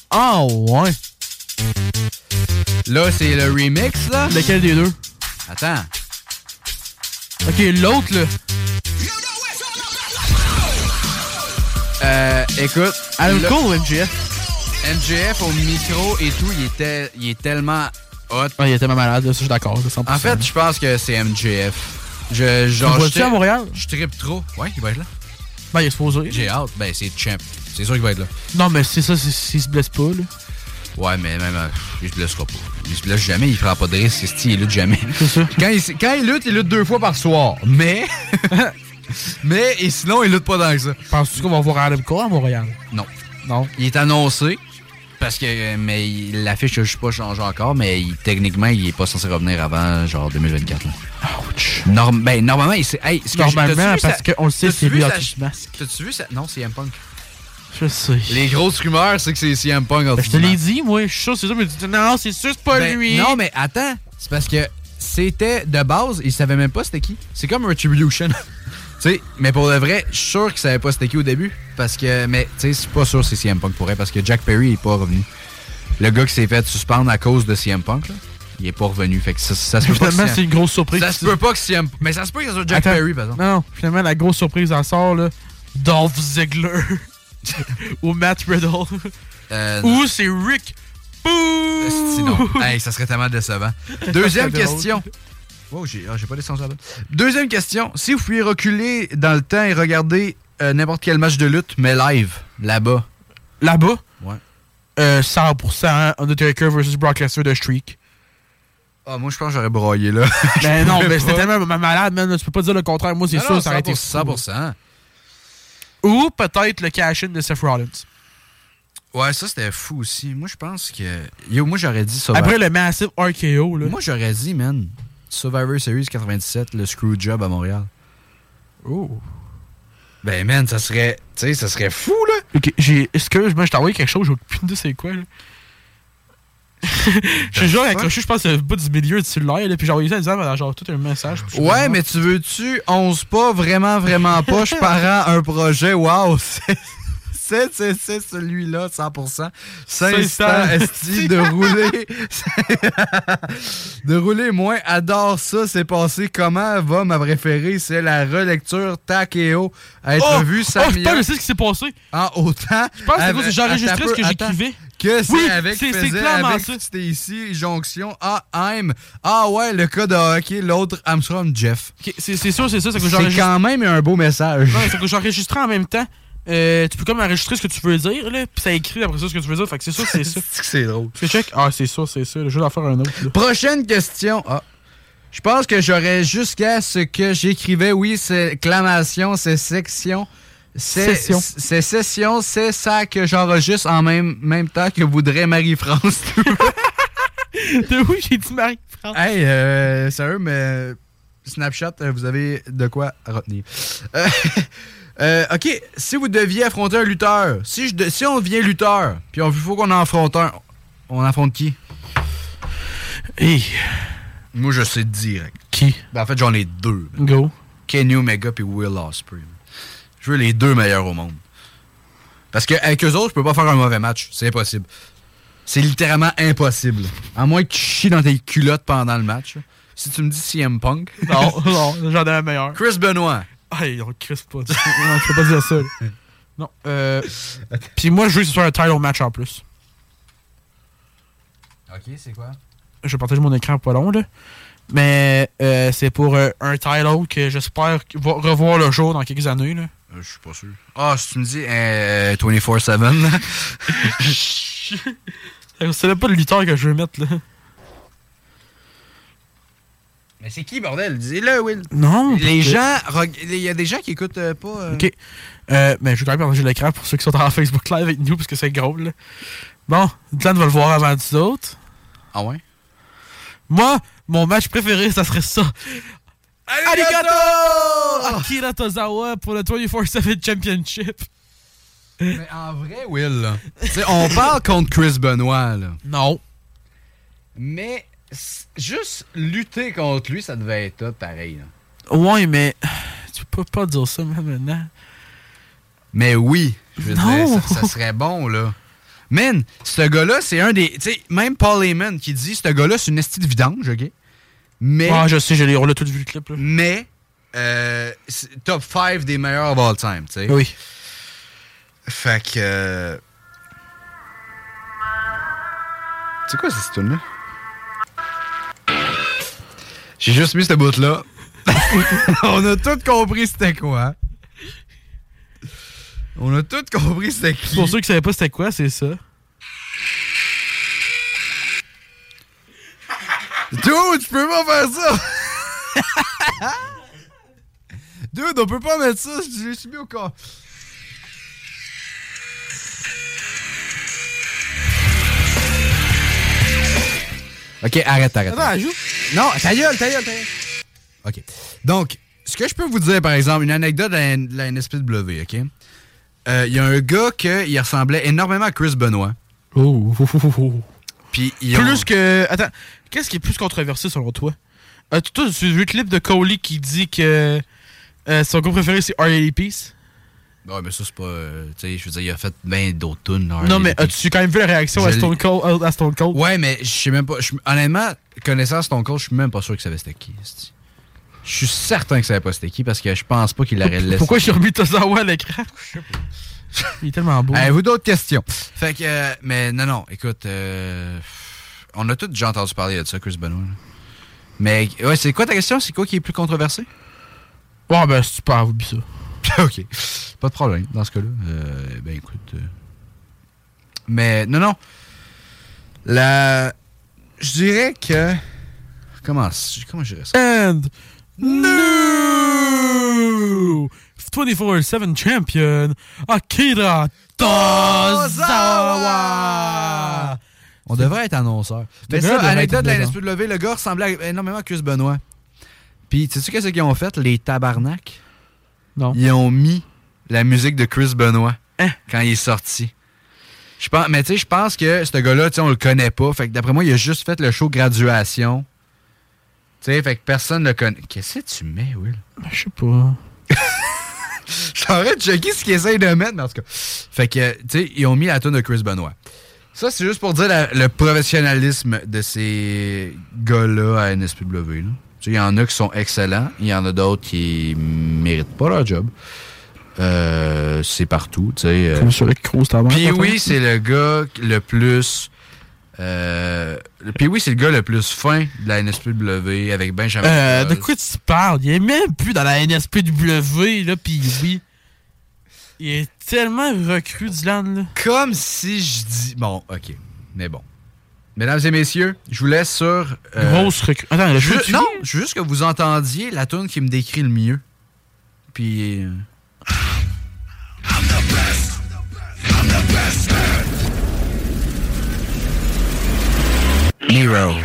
Ah, ouais. Là, c'est le remix, là. Lequel des deux? Attends. Ok, l'autre, là. Euh, écoute. Adam Cole ou MJF? MJF au micro et tout, il était, il est tellement hot. Il est tellement malade, là, ça, je suis d'accord, là, 100%. En fait, je pense que c'est MJF. Je, genre, vois-tu à Montréal? Je trippe trop. Ouais, il va être là. Ben, il est supposé. J'ai hâte. Ben, c'est champ. C'est sûr qu'il va être là. Non, mais c'est ça, s'il se blesse pas, là. Ouais, mais même, euh, il se blessera pas. Il se blesse jamais, il prend pas de risque, c'est il lutte jamais. C'est ça. Quand il, quand il lutte, il lutte deux fois par soir. Mais. mais, et sinon, il lutte pas dans ça. Penses-tu qu'on va voir Adam Cole à Montréal? Non. Non? Il est annoncé. Parce que, mais l'affiche n'a juste pas changé encore, mais il- techniquement, il est pas censé revenir avant, genre, 2024. Là. Norm- ben, normalement. Hey, que Normalement, vu parce qu'on le sait, c'est lui tout masque. T'as-tu vu ça? Non, c'est CM Punk. Je sais. Les grosses rumeurs, c'est que c'est CM Punk. en Ben, je te l'ai dit, moi, je suis sûr, c'est ça, mais tu dis, non, c'est sûr, c'est pas Ben, lui. Non, mais attends. C'est parce que c'était de base, il savait même pas c'était qui. C'est comme Retribution. Tu sais, mais pour de vrai, je suis sûr qu'il savait pas c'était qui au début. Parce que, mais tu sais, c'est pas sûr c'est CM Punk pour elle, parce que Jack Perry est pas revenu. Le gars qui s'est fait suspendre à cause de CM Punk, là, il est pas revenu. Fait que ça, ça se peut pas. Finalement, c'est une grosse surprise. Ça se peut pas que CM Mais ça se peut que ce soit Jack Attends. Perry, par exemple. Non, finalement, la grosse surprise en sort, là. Dolph Ziggler. Ou Matt Riddle. Euh, Ou c'est Rick Esti, non. Hey, ça serait tellement décevant. Deuxième question. Oh, j'ai ah, pas descendu là Deuxième question. Si vous pouviez reculer dans le temps et regarder euh, n'importe quel match de lutte, mais live, là-bas. Là-bas? Ouais. Euh, 100% Undertaker versus Brock Lesnar de Streak. Ah, moi, je pense que j'aurais broyé, là. Ben Je non, mais c'était tellement ma- malade, man. Tu peux pas dire le contraire. Moi, c'est sûr, ça aurait été 100%. fou. 100%. Ou peut-être le cash-in de Seth Rollins. Ouais, ça, c'était fou aussi. Moi, je pense que... Yo, moi, j'aurais dit Survivor... Après le massive RKO, là. Moi, j'aurais dit, man, Survivor Series 97, le Screwjob à Montréal. Oh. Ben, man, ça serait... Tu sais, ça serait fou, là. Ok, j'ai. Excuse-moi, je t'ai envoyé quelque chose, j'ai aucune idée c'est quoi, là. J'ai genre accroché, je pense, le bout du milieu du cellulaire, là, puis j'ai envoyé ça en disant, ben, genre, tout un message. je suis Ouais, mais tu veux-tu 11 pas, vraiment, vraiment pas, je pars un projet, wow, c'est... C'est, c'est, c'est celui-là, 100%. 500 500. esti de rouler. de rouler moins. Adore ça. C'est passé. Comment? Va ma préférée? C'est la relecture Takeo. À être Oh! vue Oh, 5 putain, je sais ce qui s'est passé. En autant. Je pense que j'ai enregistré ce que j'écrivais. Que c'est Oui, avec c'est- c'est faisait avec ça. c'était ici, jonction. Ah, I'm. Ah ouais, le cas de hockey, l'autre Armstrong Jeff. Ok, c'est c'est sûr, c'est ça, c'est que C'est quand même un beau message. Non, c'est que j'enregistrais en même temps. Euh, tu peux comme enregistrer ce que tu veux dire, là, puis ça écrit après ça ce que tu veux dire. Fait que c'est sûr, c'est ça. c'est drôle. Tu check? Ah, c'est ça, c'est ça. Je vais en faire un autre. là. Prochaine question. Ah. Je pense que j'aurais jusqu'à ce que j'écrivais, oui, c'est clamation, c'est section. C'est Session. C'est session, c'est ça que j'enregistre en même, même temps que voudrait Marie-France. De oui, j'ai dit Marie-France? hey, euh, sérieux, mais Snapchat, euh, vous avez de quoi retenir. Euh, euh, ok, si vous deviez affronter un lutteur, si, je si on devient lutteur, puis il faut qu'on en affronte un, on affronte qui? Moi, je sais direct. Qui? Ben, en fait, j'en ai deux. Go. Kenny Omega puis Will Ospreay. Je veux les deux meilleurs au monde. Parce qu'avec eux autres, je peux pas faire un mauvais match. C'est impossible. C'est littéralement impossible. À moins que tu chies dans tes culottes pendant le match. Si tu me dis CM Punk. Non, non, j'en ai un meilleur. Chris Benoit. Ah, on Chris pas. non, tu peux pas dire ça. là. Non. Euh, Puis moi, je veux que ce soit un title match en plus. Ok, c'est quoi? Je vais partager mon écran pas long, là. Mais euh, c'est pour euh, un title que j'espère va revoir le jour dans quelques années, là. Euh, je suis pas sûr. Ah, si tu me dis euh, 24-7. C'est même pas le lutteur que je veux mettre, là. Mais c'est qui, bordel? Dis-le, Will. Non. Les gens. Il y a des gens qui écoutent euh, pas. euh, Ok. Euh, mais je vais quand même partager l'écran pour ceux qui sont en Facebook Live avec nous parce que c'est gros, là. Bon, Dylan va le voir avant les autres. Ah ouais? Moi, mon match préféré, ça serait ça. Arigato! Akira Tozawa pour le 24-7 Championship. Mais en vrai, Will, là, on parle contre Chris Benoit, là. Non. Mais juste lutter contre lui, ça devait être top pareil. là. Ouais, mais tu peux pas dire ça maintenant. Mais oui, je veux Non. dire, ça, ça serait bon, là. Man, ce gars-là, c'est un des. Tu sais, même Paul Heyman qui dit ce gars-là, c'est une estie de vidange, OK? Mais. Ouais, je sais, je l'ai- on l'a tous vu le clip. Là. Mais. euh, top 5 des meilleurs of all time, tu sais. Oui. Fait que. euh, C'est quoi cette tune là J'ai juste mis ce bout-là. On a tout compris c'était quoi. On a tout compris c'était qui. Pour ceux qui savaient pas c'était quoi, c'est ça. Dude, tu peux pas faire ça! Dude, on peut pas mettre ça, je l'ai subi au corps. Ok, arrête, arrête. Attends, arrête. joue. Non, ta gueule, ta gueule, ta gueule. Ok. Donc, ce que je peux vous dire, par exemple, une anecdote de la, de la NSPW, ok? Euh, Il y a un gars qui ressemblait énormément à Chris Benoit. Oh. Puis ils ont- Plus que. Attends, qu'est-ce qui est plus controversé selon toi? Euh, tu as vu le clip de Coley qui dit que euh, son groupe préféré c'est R.A.D. Peace? Ouais, mais ça, c'est pas. euh, tu sais, je veux dire, il a fait bien d'autres tunes. là, Non, mais as-tu quand même vu la réaction à Stone Cold? à Stone Cold? Ouais, mais je sais même pas. honnêtement, connaissant Stone Cold, je suis même pas sûr qu'il savait c'était qui. Je suis certain qu'il savait pas c'était qui parce que je pense pas qu'il l'aurait laissé. Pourquoi j'ai remis Tozawa à l'écran? Il est tellement beau. Avez-vous d'autres questions? Fait que, euh, mais non, non, écoute, euh, on a tous déjà entendu parler de ça, Chris Benoit. là. Mais, ouais, c'est quoi ta question? C'est quoi qui est plus controversé? Ouais, ben, c'est super, oublie ça. ok. Pas de problème dans ce cas-là. Euh, ben, écoute. euh, Mais, non, non. La. Je dirais que. Comment, comment je dirais ça? And new 24-7 champion Akira Tozawa. On devrait être annonceur. Mais ça, anecdote de la dedans. NSPW, le gars ressemblait énormément à Chris Benoit. Puis, tu sais qu'est-ce qu'ils ont fait, les tabarnak? Non. Ils ont mis la musique de Chris Benoit Hein? quand il est sorti. Je pense, mais tu sais, je pense que ce gars-là, tu sais, on le connaît pas. Fait que d'après moi, il a juste fait le show graduation. Tu sais, fait que personne ne le connaît. Qu'est-ce que tu mets, Will? Ben, Je sais pas. De checker ce qu'ils essayent de mettre, mais en tout cas. Fait que, tu sais, ils ont mis la tune de Chris Benoit. Ça, c'est juste pour dire la- le professionnalisme de ces gars-là à NSPW. là. Tu sais, il y en a qui sont excellents, il y en a d'autres qui méritent pas leur job. Euh, c'est partout, tu sais. Comme sur t'as Puis oui, c'est le gars le plus. Euh, puis oui, c'est le gars le plus fin de la NSPW avec Benjamin. Euh, de quoi tu parles? Il est même plus dans la NSPW, là, pis oui. Il est tellement recru, Dylan, là. Comme si je dis. Bon, ok. Mais bon. Mesdames et messieurs, je vous laisse sur. euh, Grosse recrue. Attends, je veux- Non, je veux juste que vous entendiez la tune qui me décrit le mieux. Puis. euh, Nero.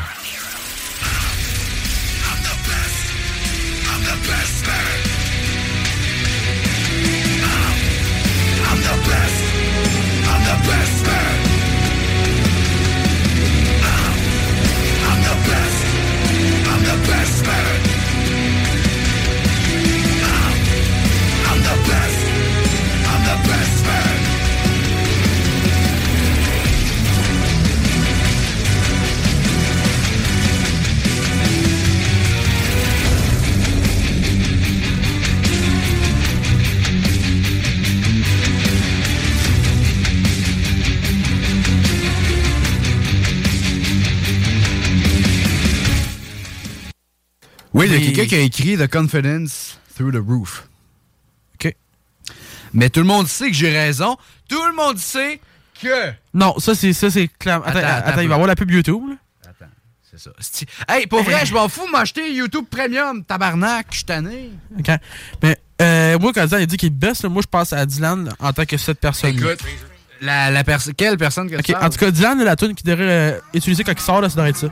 Oui, il y a quelqu'un qui a écrit The Confidence Through the Roof. OK. Mais tout le monde sait que j'ai raison. Tout le monde sait que. Non, ça, c'est ça, c'est clair. Attends, Attends, attends, attends il va avoir la pub YouTube. là. C'est ça. Hey, pour vrai, je m'en fous de m'acheter YouTube Premium, tabarnak, je suis tanné. OK. Mais euh, moi, quand Dylan a dit qu'il baisse, moi, je pense à Dylan en tant que cette personne. Écoute, la, la quelle personne que OK, tu en tout cas, Dylan, la tune qu'il devrait euh, utiliser quand il sort, là, ça devrait être ça.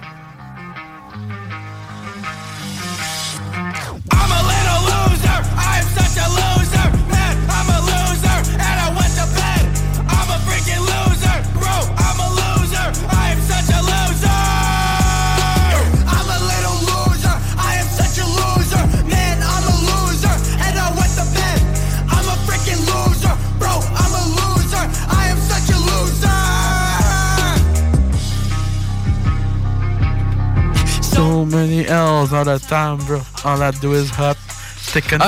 So many L's all the time, bro. All I do is another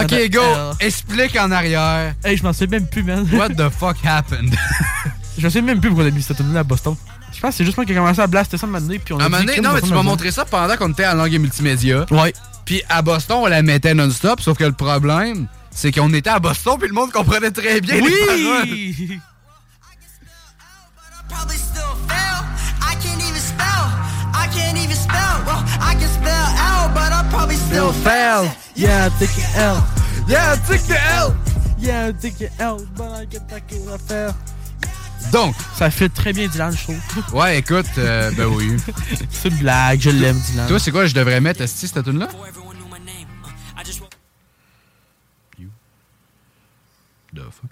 Ok, go. L. Explique en arrière. Hey, je m'en sais même plus, man. What the fuck happened? je sais même plus pourquoi on a mis cette tune à Boston. Je pense que c'est juste moi qui ai commencé à blaster ça un moment donné, puis on a À un dit, moment donné, crime, non, mais tu m'as montré ça pendant qu'on était à langue et multimédia. Ouais. Puis à Boston, on la mettait non-stop, sauf que le problème, c'est qu'on était à Boston, puis le monde comprenait très bien les paroles. still fail. Yeah, take your L. Yeah, take your L. Yeah, take your L, but I get back in la faire. Donc. Ça fait très bien Dylan, je trouve. Ouais, écoute, euh, ben oui. c'est une blague, je l'aime, Dylan. Toi, c'est quoi, je devrais mettre, Esti, cette tune là The fuck?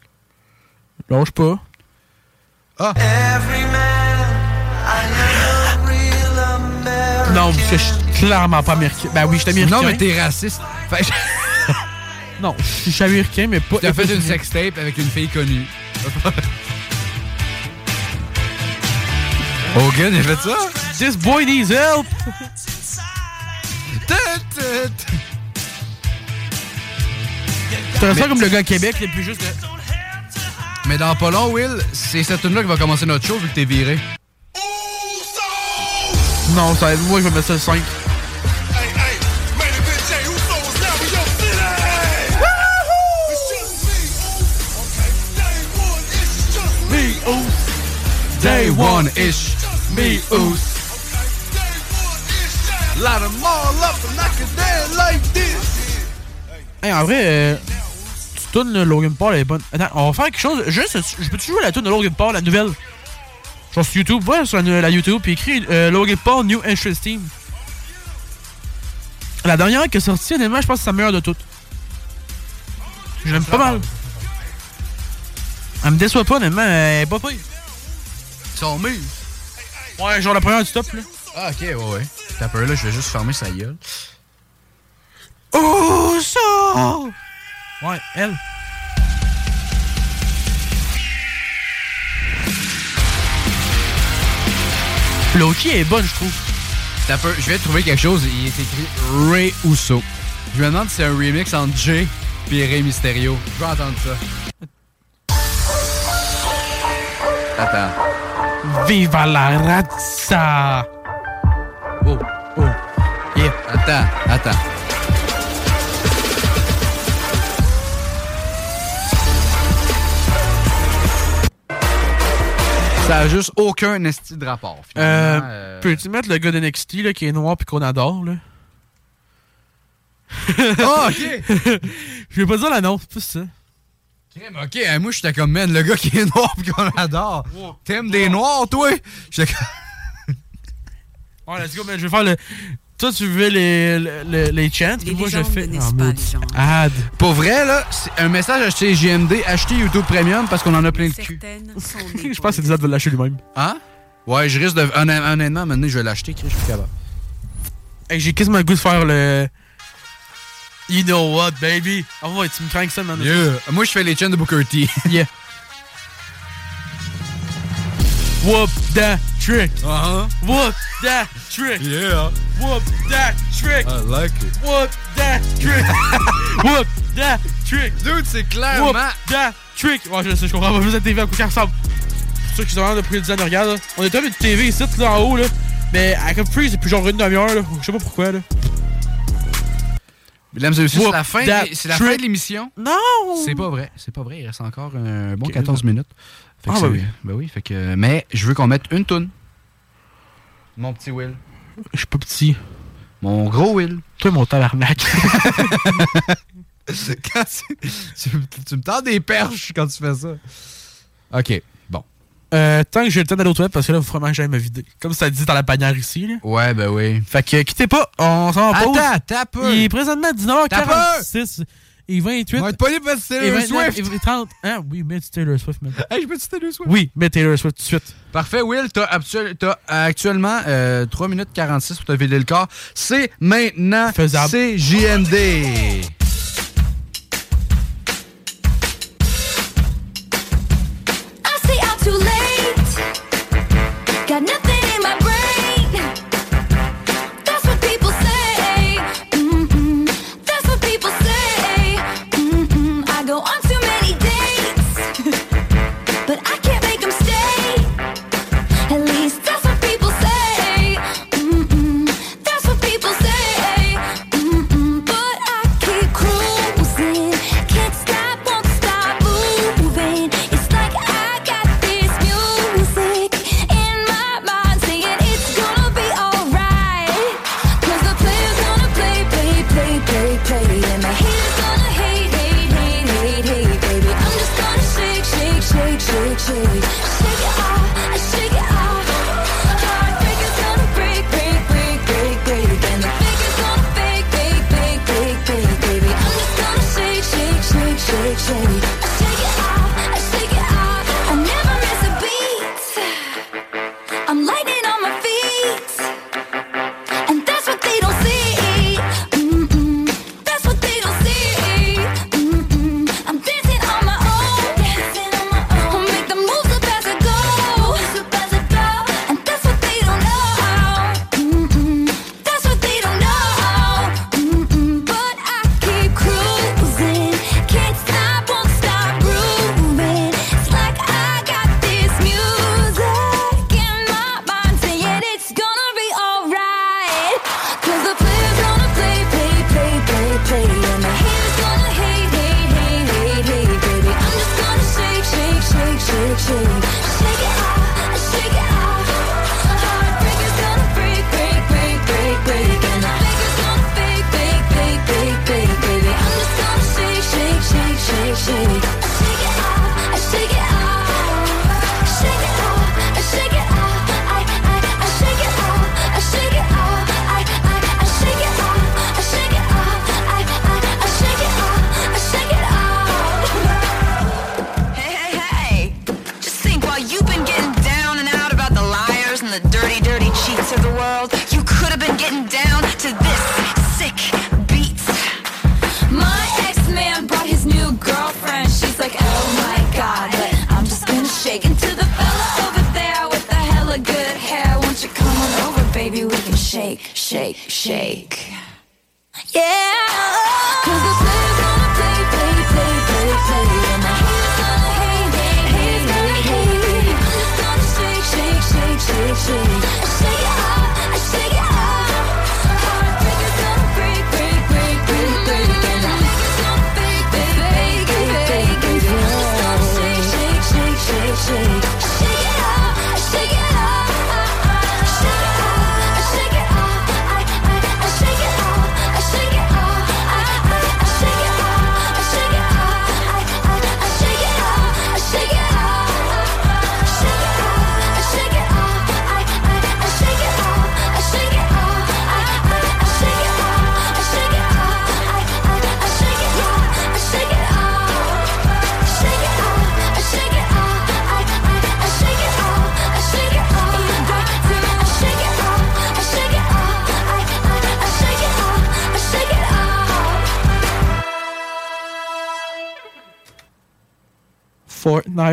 Lâche pas. Ah! Non, parce que je suis clairement pas américain. Ben oui, je suis américain. Non, mais t'es raciste. Fait Non, je suis américain, mais pas. T'as fait une sextape avec une fille connue. Hogan, il a fait ça? This boy needs help! T'as ça comme le gars à Québec, il est plus juste. Mais dans pas long, Will, c'est cette tune là qui va commencer notre show vu que t'es viré. Non, ça va être moi, je vais mettre ça le 5. Day one ish. Me Oos. Light them all up and knock it down like this. Hey, en vrai, euh, tu tournes le Logan Paul, elle est bonne. Attends, on va faire quelque chose. Juste, je peux-tu jouer la tune de Logan Paul, la nouvelle? Genre sur YouTube, va sur la, la YouTube, puis écris euh, Logan Paul New Entrance Team. La dernière qui est sortie, honnêtement, je pense que c'est la meilleure de toutes. Je l'aime pas mal. Elle me déçoit pas, honnêtement, elle est pas pire. Ils sont mûrs. Ouais, genre la première du top, là. Ah, ok, ouais, ouais. T'as peur là, je vais juste fermer sa gueule. Oh, ça! Ouais, elle. Loki est bonne, je trouve. T'as peur, je vais trouver quelque chose, il est écrit Ray Uso. Je me demande si c'est un remix entre Jay et Ray Mysterio. Je veux entendre ça. Attends. Viva la razza! Oh, oh, yeah. Attends, attends. Ça a juste aucun esti de rapport. Euh, euh. Peux-tu mettre le gars de NXT là, qui est noir puis qu'on adore, là? Ah, ok! Je vais pas dire l'annonce, c'est ça. Ok, hein, moi j'étais comme, man, le gars qui est noir pis qu'on adore. T'aimes des noirs, toi? J'étais comme. Ouais, let's go, man. Je vais faire le. Toi, tu veux les, les, les chants, puis moi, je fais. naissent pas. Pour vrai, là, c'est un message acheté JMD, achetez YouTube Premium parce qu'on en a plein le cul. Je pense que c'est Dizad de lâcher lui-même. Hein? Ouais, je risque de. honnêt- Honnêtement, maintenant, je vais l'acheter, Chris, je suis capable. Hey, j'ai quasiment le goût de faire le. You know what, baby? Ah ouais, tu me crains ça, man. Yeah. Moi, je fais les chaînes de Booker T. Yeah. Whoop that trick. Uh-huh. Whoop that trick. Yeah. Whoop that trick. I like it. Whoop that trick. Whoop that trick. Dude, c'est clairement. Whoop that trick. Ouais, je sais, je comprends pas plus la TV à quoi qu'elle ressemble. C'est pour ça qu'ils ont vraiment de pris le design. Regarde, là. On est même une TV ici, là, en haut, là. Mais elle comme freeze depuis genre une demi-heure, là. Je sais pas pourquoi, là. Mesdames et messieurs, c'est la fin, c'est la fin de l'émission. Non! C'est pas vrai, c'est pas vrai. Il reste encore un bon 14 minutes. Ah, bah, bah oui. Fait que, mais je veux qu'on mette une toune. Mon petit Will. Je suis pas petit. Mon gros Will. Toi, mon tabarnak. tu, tu me tends des perches quand tu fais ça. OK. Euh, tant que j'ai le temps d'aller au toilettes, parce que là, il vraiment que j'aille me vider. Comme ça dit dans la panière ici. Là. Ouais, ben oui. Fait que quittez pas, on s'en va Attends, Il est présentement 19h46 et 28. On va être poli parce que Taylor Swift. Et 30. Ah oui, mets Taylor Swift, maintenant. Hey, je mets Taylor Swift. Oui, mets Taylor Swift tout de suite. Parfait, Will. T'as actuel, actuellement euh, 3 minutes 46 pour te vider le corps. C'est maintenant. Faisable. C'est JMD. addiction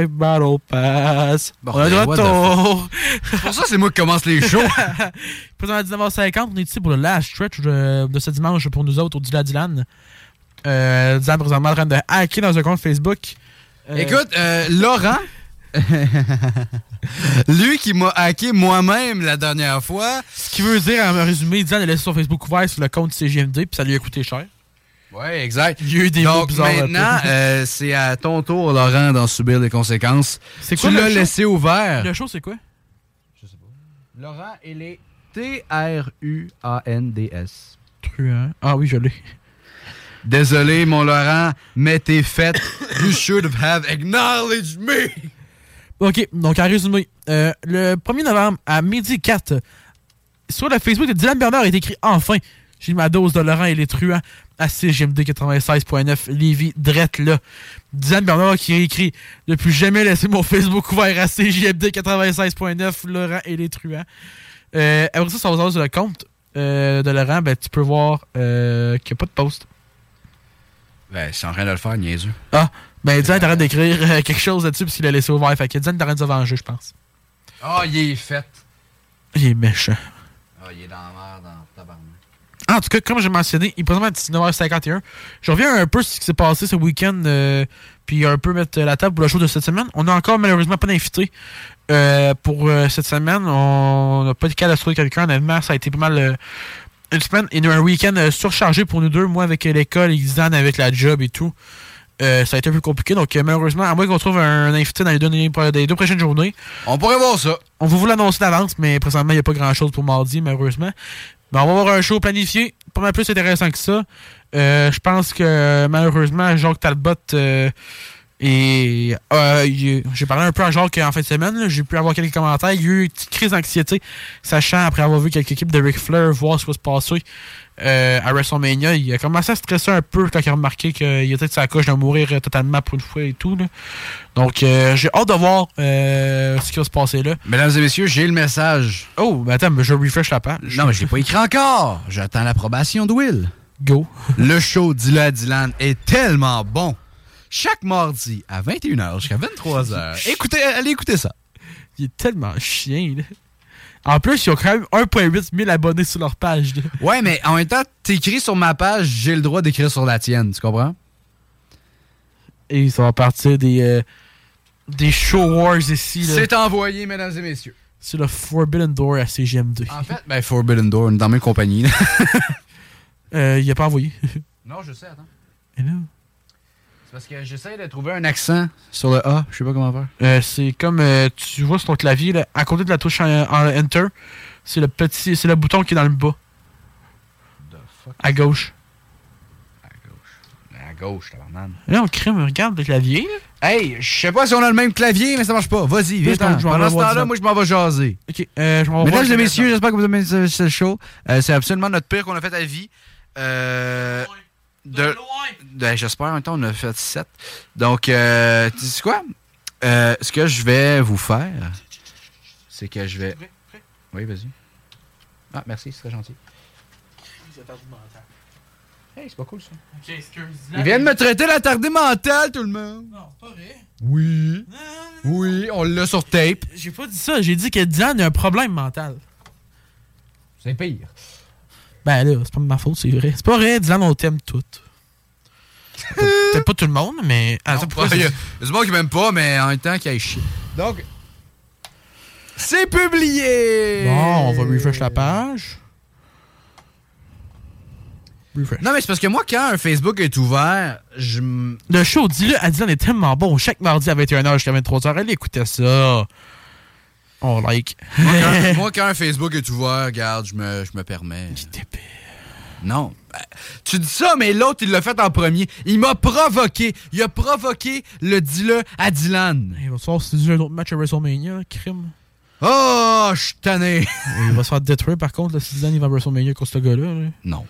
Battle Pass. On est de retour. c'est pour ça que c'est moi qui commence les shows. Présentement à 19h50, on est ici pour le last stretch euh, de, ce dimanche pour nous autres au Dylan Dylan. Euh, Dylan présentement en train de hacker dans un compte Facebook. Euh, Écoute, euh, Laurent. Lui qui m'a hacké moi-même la dernière fois. Ce qui veut dire, en résumé, Dylan est laissé son Facebook ouvert sur le compte CGMD, puis ça lui a coûté cher. Ouais, exact. Il y a eu des Donc maintenant, euh, c'est à ton tour, Laurent, d'en subir les conséquences. C'est Tu l'as laissé ouvert. Le show, c'est quoi? Laurent, il est T-R-U-A-N-D-S. Truand. Ah oui, je l'ai. Désolé, mon Laurent, mais t'es fait. you should have acknowledged me. OK, donc en résumé, euh, le 1er novembre à midi 4, sur le Facebook de Dylan Bernard est écrit Enfin, j'ai ma dose de Laurent et les truands à CGMD 96.9 Lévis, drette là. Dylan Bernard qui a écrit Ne plus jamais laisser mon Facebook ouvert à CGMD 96.9 Laurent et les truands. Euh, après ça, on va sur le compte euh, de Laurent, ben, tu peux voir euh, qu'il n'y a pas de post. Ben, je suis en train de le faire, niaiseux. Ah, ben Dylan t'arrête d'écrire quelque chose là-dessus parce qu'il a laissé ouvert. Fait que Dylan t'arrête de se venger, je pense. Ah, il est fait. Il est méchant. Ah, il est dans la merde, dans tabarnak. Ah, en tout cas, comme j'ai mentionné, il est présentement à 19h51. Je reviens un peu sur ce qui s'est passé ce week-end, euh, puis un peu mettre la table pour le show de cette semaine. On n'a encore malheureusement pas d'invité euh, pour euh, cette semaine. On n'a pas de cas de trouver quelqu'un. Honnêtement, ça a été pas mal une semaine et un week-end surchargé pour nous deux. Moi avec l'école, Xan avec la job et tout. Euh, ça a été un peu compliqué. Donc, euh, malheureusement, à moins qu'on trouve un, invité dans les deux, dans les deux prochaines journées. On pourrait voir ça. On va vous l'annoncer d'avance, mais présentement, il n'y a pas grand-chose pour mardi, malheureusement. Mais on va avoir un show planifié, pas mal plus intéressant que ça. Euh, je pense que, malheureusement, Jacques Talbot euh, et euh, j'ai parlé un peu à Jacques en fin de semaine. J'ai pu avoir quelques commentaires. Il y a eu une petite crise d'anxiété, sachant, après avoir vu quelques équipes de Ric Flair, voir ce qui va se passer euh, à WrestleMania. Il a commencé à stresser un peu quand il a remarqué qu'il était de sa couche de mourir totalement pour une fois et tout. là. Donc, euh, j'ai hâte de voir euh, ce qui va se passer là. Mesdames et messieurs, j'ai le message. Oh, ben attends, mais je refresh la page. Non, mais je l'ai pas écrit encore. J'attends l'approbation de Will. Go. Le show Dis-le à Dylan est tellement bon. Chaque mardi à 21h jusqu'à 23h. Écoutez, allez écouter ça. Il est tellement chien, là. En plus, ils ont quand même 1,8 000 abonnés sur leur page. Ouais, mais en même temps, t'écris sur ma page, j'ai le droit d'écrire sur la tienne, tu comprends? Et ça va partir des, euh, des show wars ici. C'est envoyé, mesdames et messieurs. C'est le Forbidden Door à CGM2. En fait, ben Forbidden Door, on est dans la même compagnie. là. Euh, il a pas envoyé. non, je sais, attends. Et là? C'est parce que j'essaie de trouver un accent sur le A, je sais pas comment faire. Euh, c'est comme euh, tu vois sur ton clavier, là, à côté de la touche en, en Enter, c'est le petit, c'est le bouton qui est dans le bas. À gauche. À gauche, tabarnak. Là, on crème, regarde le clavier. là. Hey, je sais pas si on a le même clavier, mais ça marche pas. Vas-y, je m'en Pendant ce temps-là, moi, je m'en vais jaser. Ok, euh, je m'en vais Mesdames et messieurs, j'espère que vous aimez ce, ce show. Euh, c'est absolument notre pire qu'on a fait à vie. Euh, de, de- J'espère, même temps, on a fait 7. Donc, euh, tu sais quoi? Euh, ce que je vais vous faire, c'est que je vais... Oui, vas-y. Ah, merci, c'est très gentil. Hey, c'est pas cool, ça. Ok, excuse. Ils viennent me traiter l'attardé mental, tout le monde. Non, c'est pas vrai. Oui. Oui, on l'a sur tape. J'ai pas dit ça, j'ai dit que Diane a un problème mental. C'est pire. Ben là, c'est pas ma faute, c'est vrai. C'est pas vrai, Dylan, on t'aime toutes. Peut-être pas tout le monde, mais. Ah, Non, ça, pourquoi pas- il y a c'est- il y a du monde qui m'aime pas, mais en même temps qui aille chier. Donc, c'est publié! Bon, on va refresh la page. Refresh. Non, mais c'est parce que moi, quand un Facebook est ouvert, je m- Le show, dis-le, à Dylan est tellement bon. Chaque mardi à 21h jusqu'à 23h, elle écoutait ça. On like. moi, quand, moi, quand un Facebook est ouvert, regarde, je me, je me permets. Non. Tu dis ça, mais l'autre, il l'a fait en premier. Il m'a provoqué. Il a provoqué le dis-le à Dylan. Il va se faire si un autre match à WrestleMania, crime. Oh, je suis tanné. Il va se faire détruire par contre, là, si Dylan il va à WrestleMania contre ce gars-là. là. Non.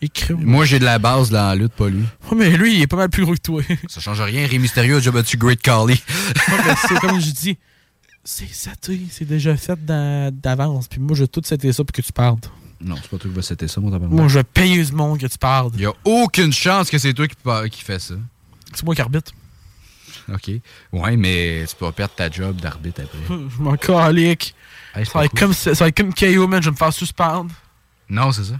Il crime. Moi, j'ai de la base dans la lutte, pas lui. Ouais, mais lui, il est pas mal plus gros que toi. Ça change rien. Rey Mysterio a déjà battu Great. Ouais, mais c'est comme je dis, c'est c'est déjà fait d'a- d'avance. Puis moi, je vais tout setter ça pour que tu parles. Non, c'est pas toi qui vas setter ça, mon tabarnak. Moi, je vais payer du monde que tu parles. Il y a aucune chance que c'est toi qui, qui fais ça. C'est moi qui arbitre. OK. Ouais, mais tu peux pas perdre ta job d'arbitre après. Je m'en calique. Hey, ça, va être cool. comme, ça va être comme KO, man. Je vais me faire suspendre. Non, c'est ça.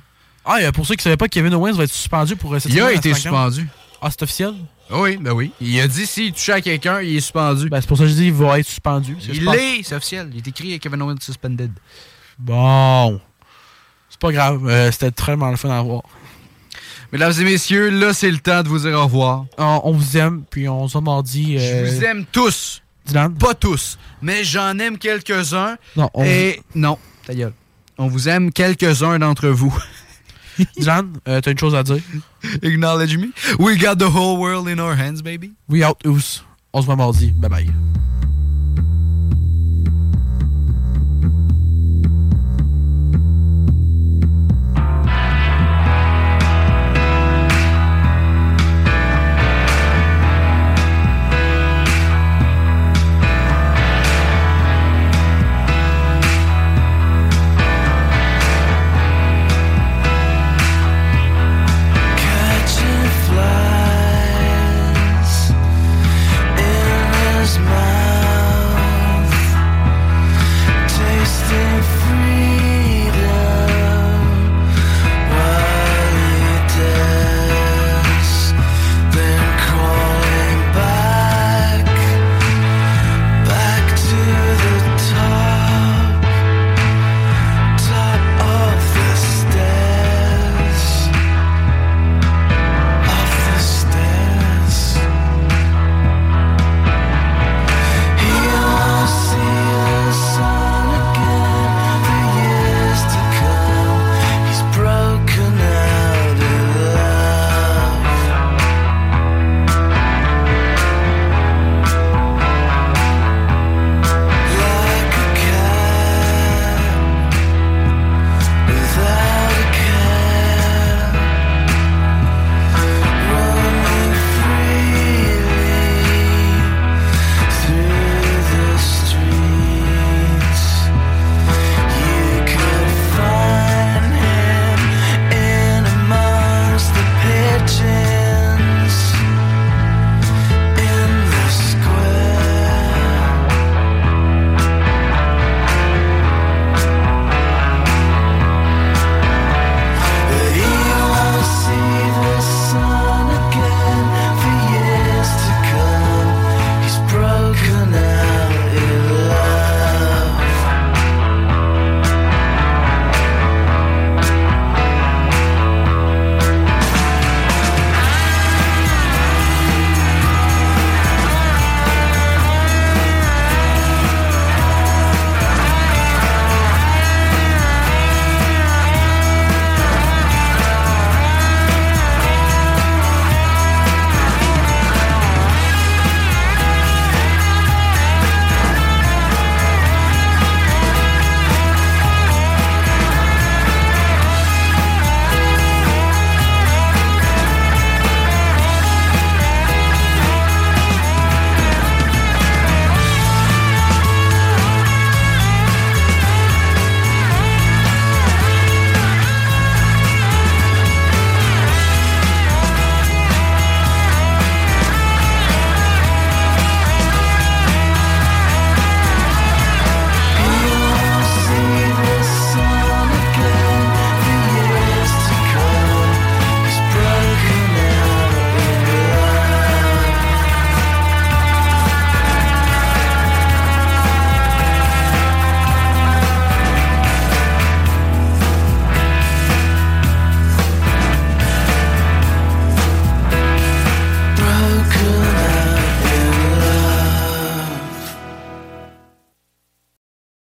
Ah, pour ceux qui savaient pas, Kevin Owens va être suspendu pour euh, cette Il a été suspendu. Ah, c'est officiel? Oui, ben oui. Il a dit s'il touchait à quelqu'un, il est suspendu. Ben, c'est pour ça que je dis il va être suspendu. parce que je il l'est, c'est officiel. Il est écrit Kevin Owens suspended. Bon. C'est pas grave. Euh, C'était très mal le fun à voir. Mesdames et messieurs, là, c'est le temps de vous dire au revoir. On, on vous aime, puis on se mardi. Je vous aime tous. Dylan? Pas tous, mais j'en aime quelques-uns. Non, on Et non, ta gueule. On vous aime quelques-uns d'entre vous. Dylan, euh, t'as une chose à dire? Acknowledge me. We got the whole world in our hands, baby. We out, us. On se voit mardi. Bye bye.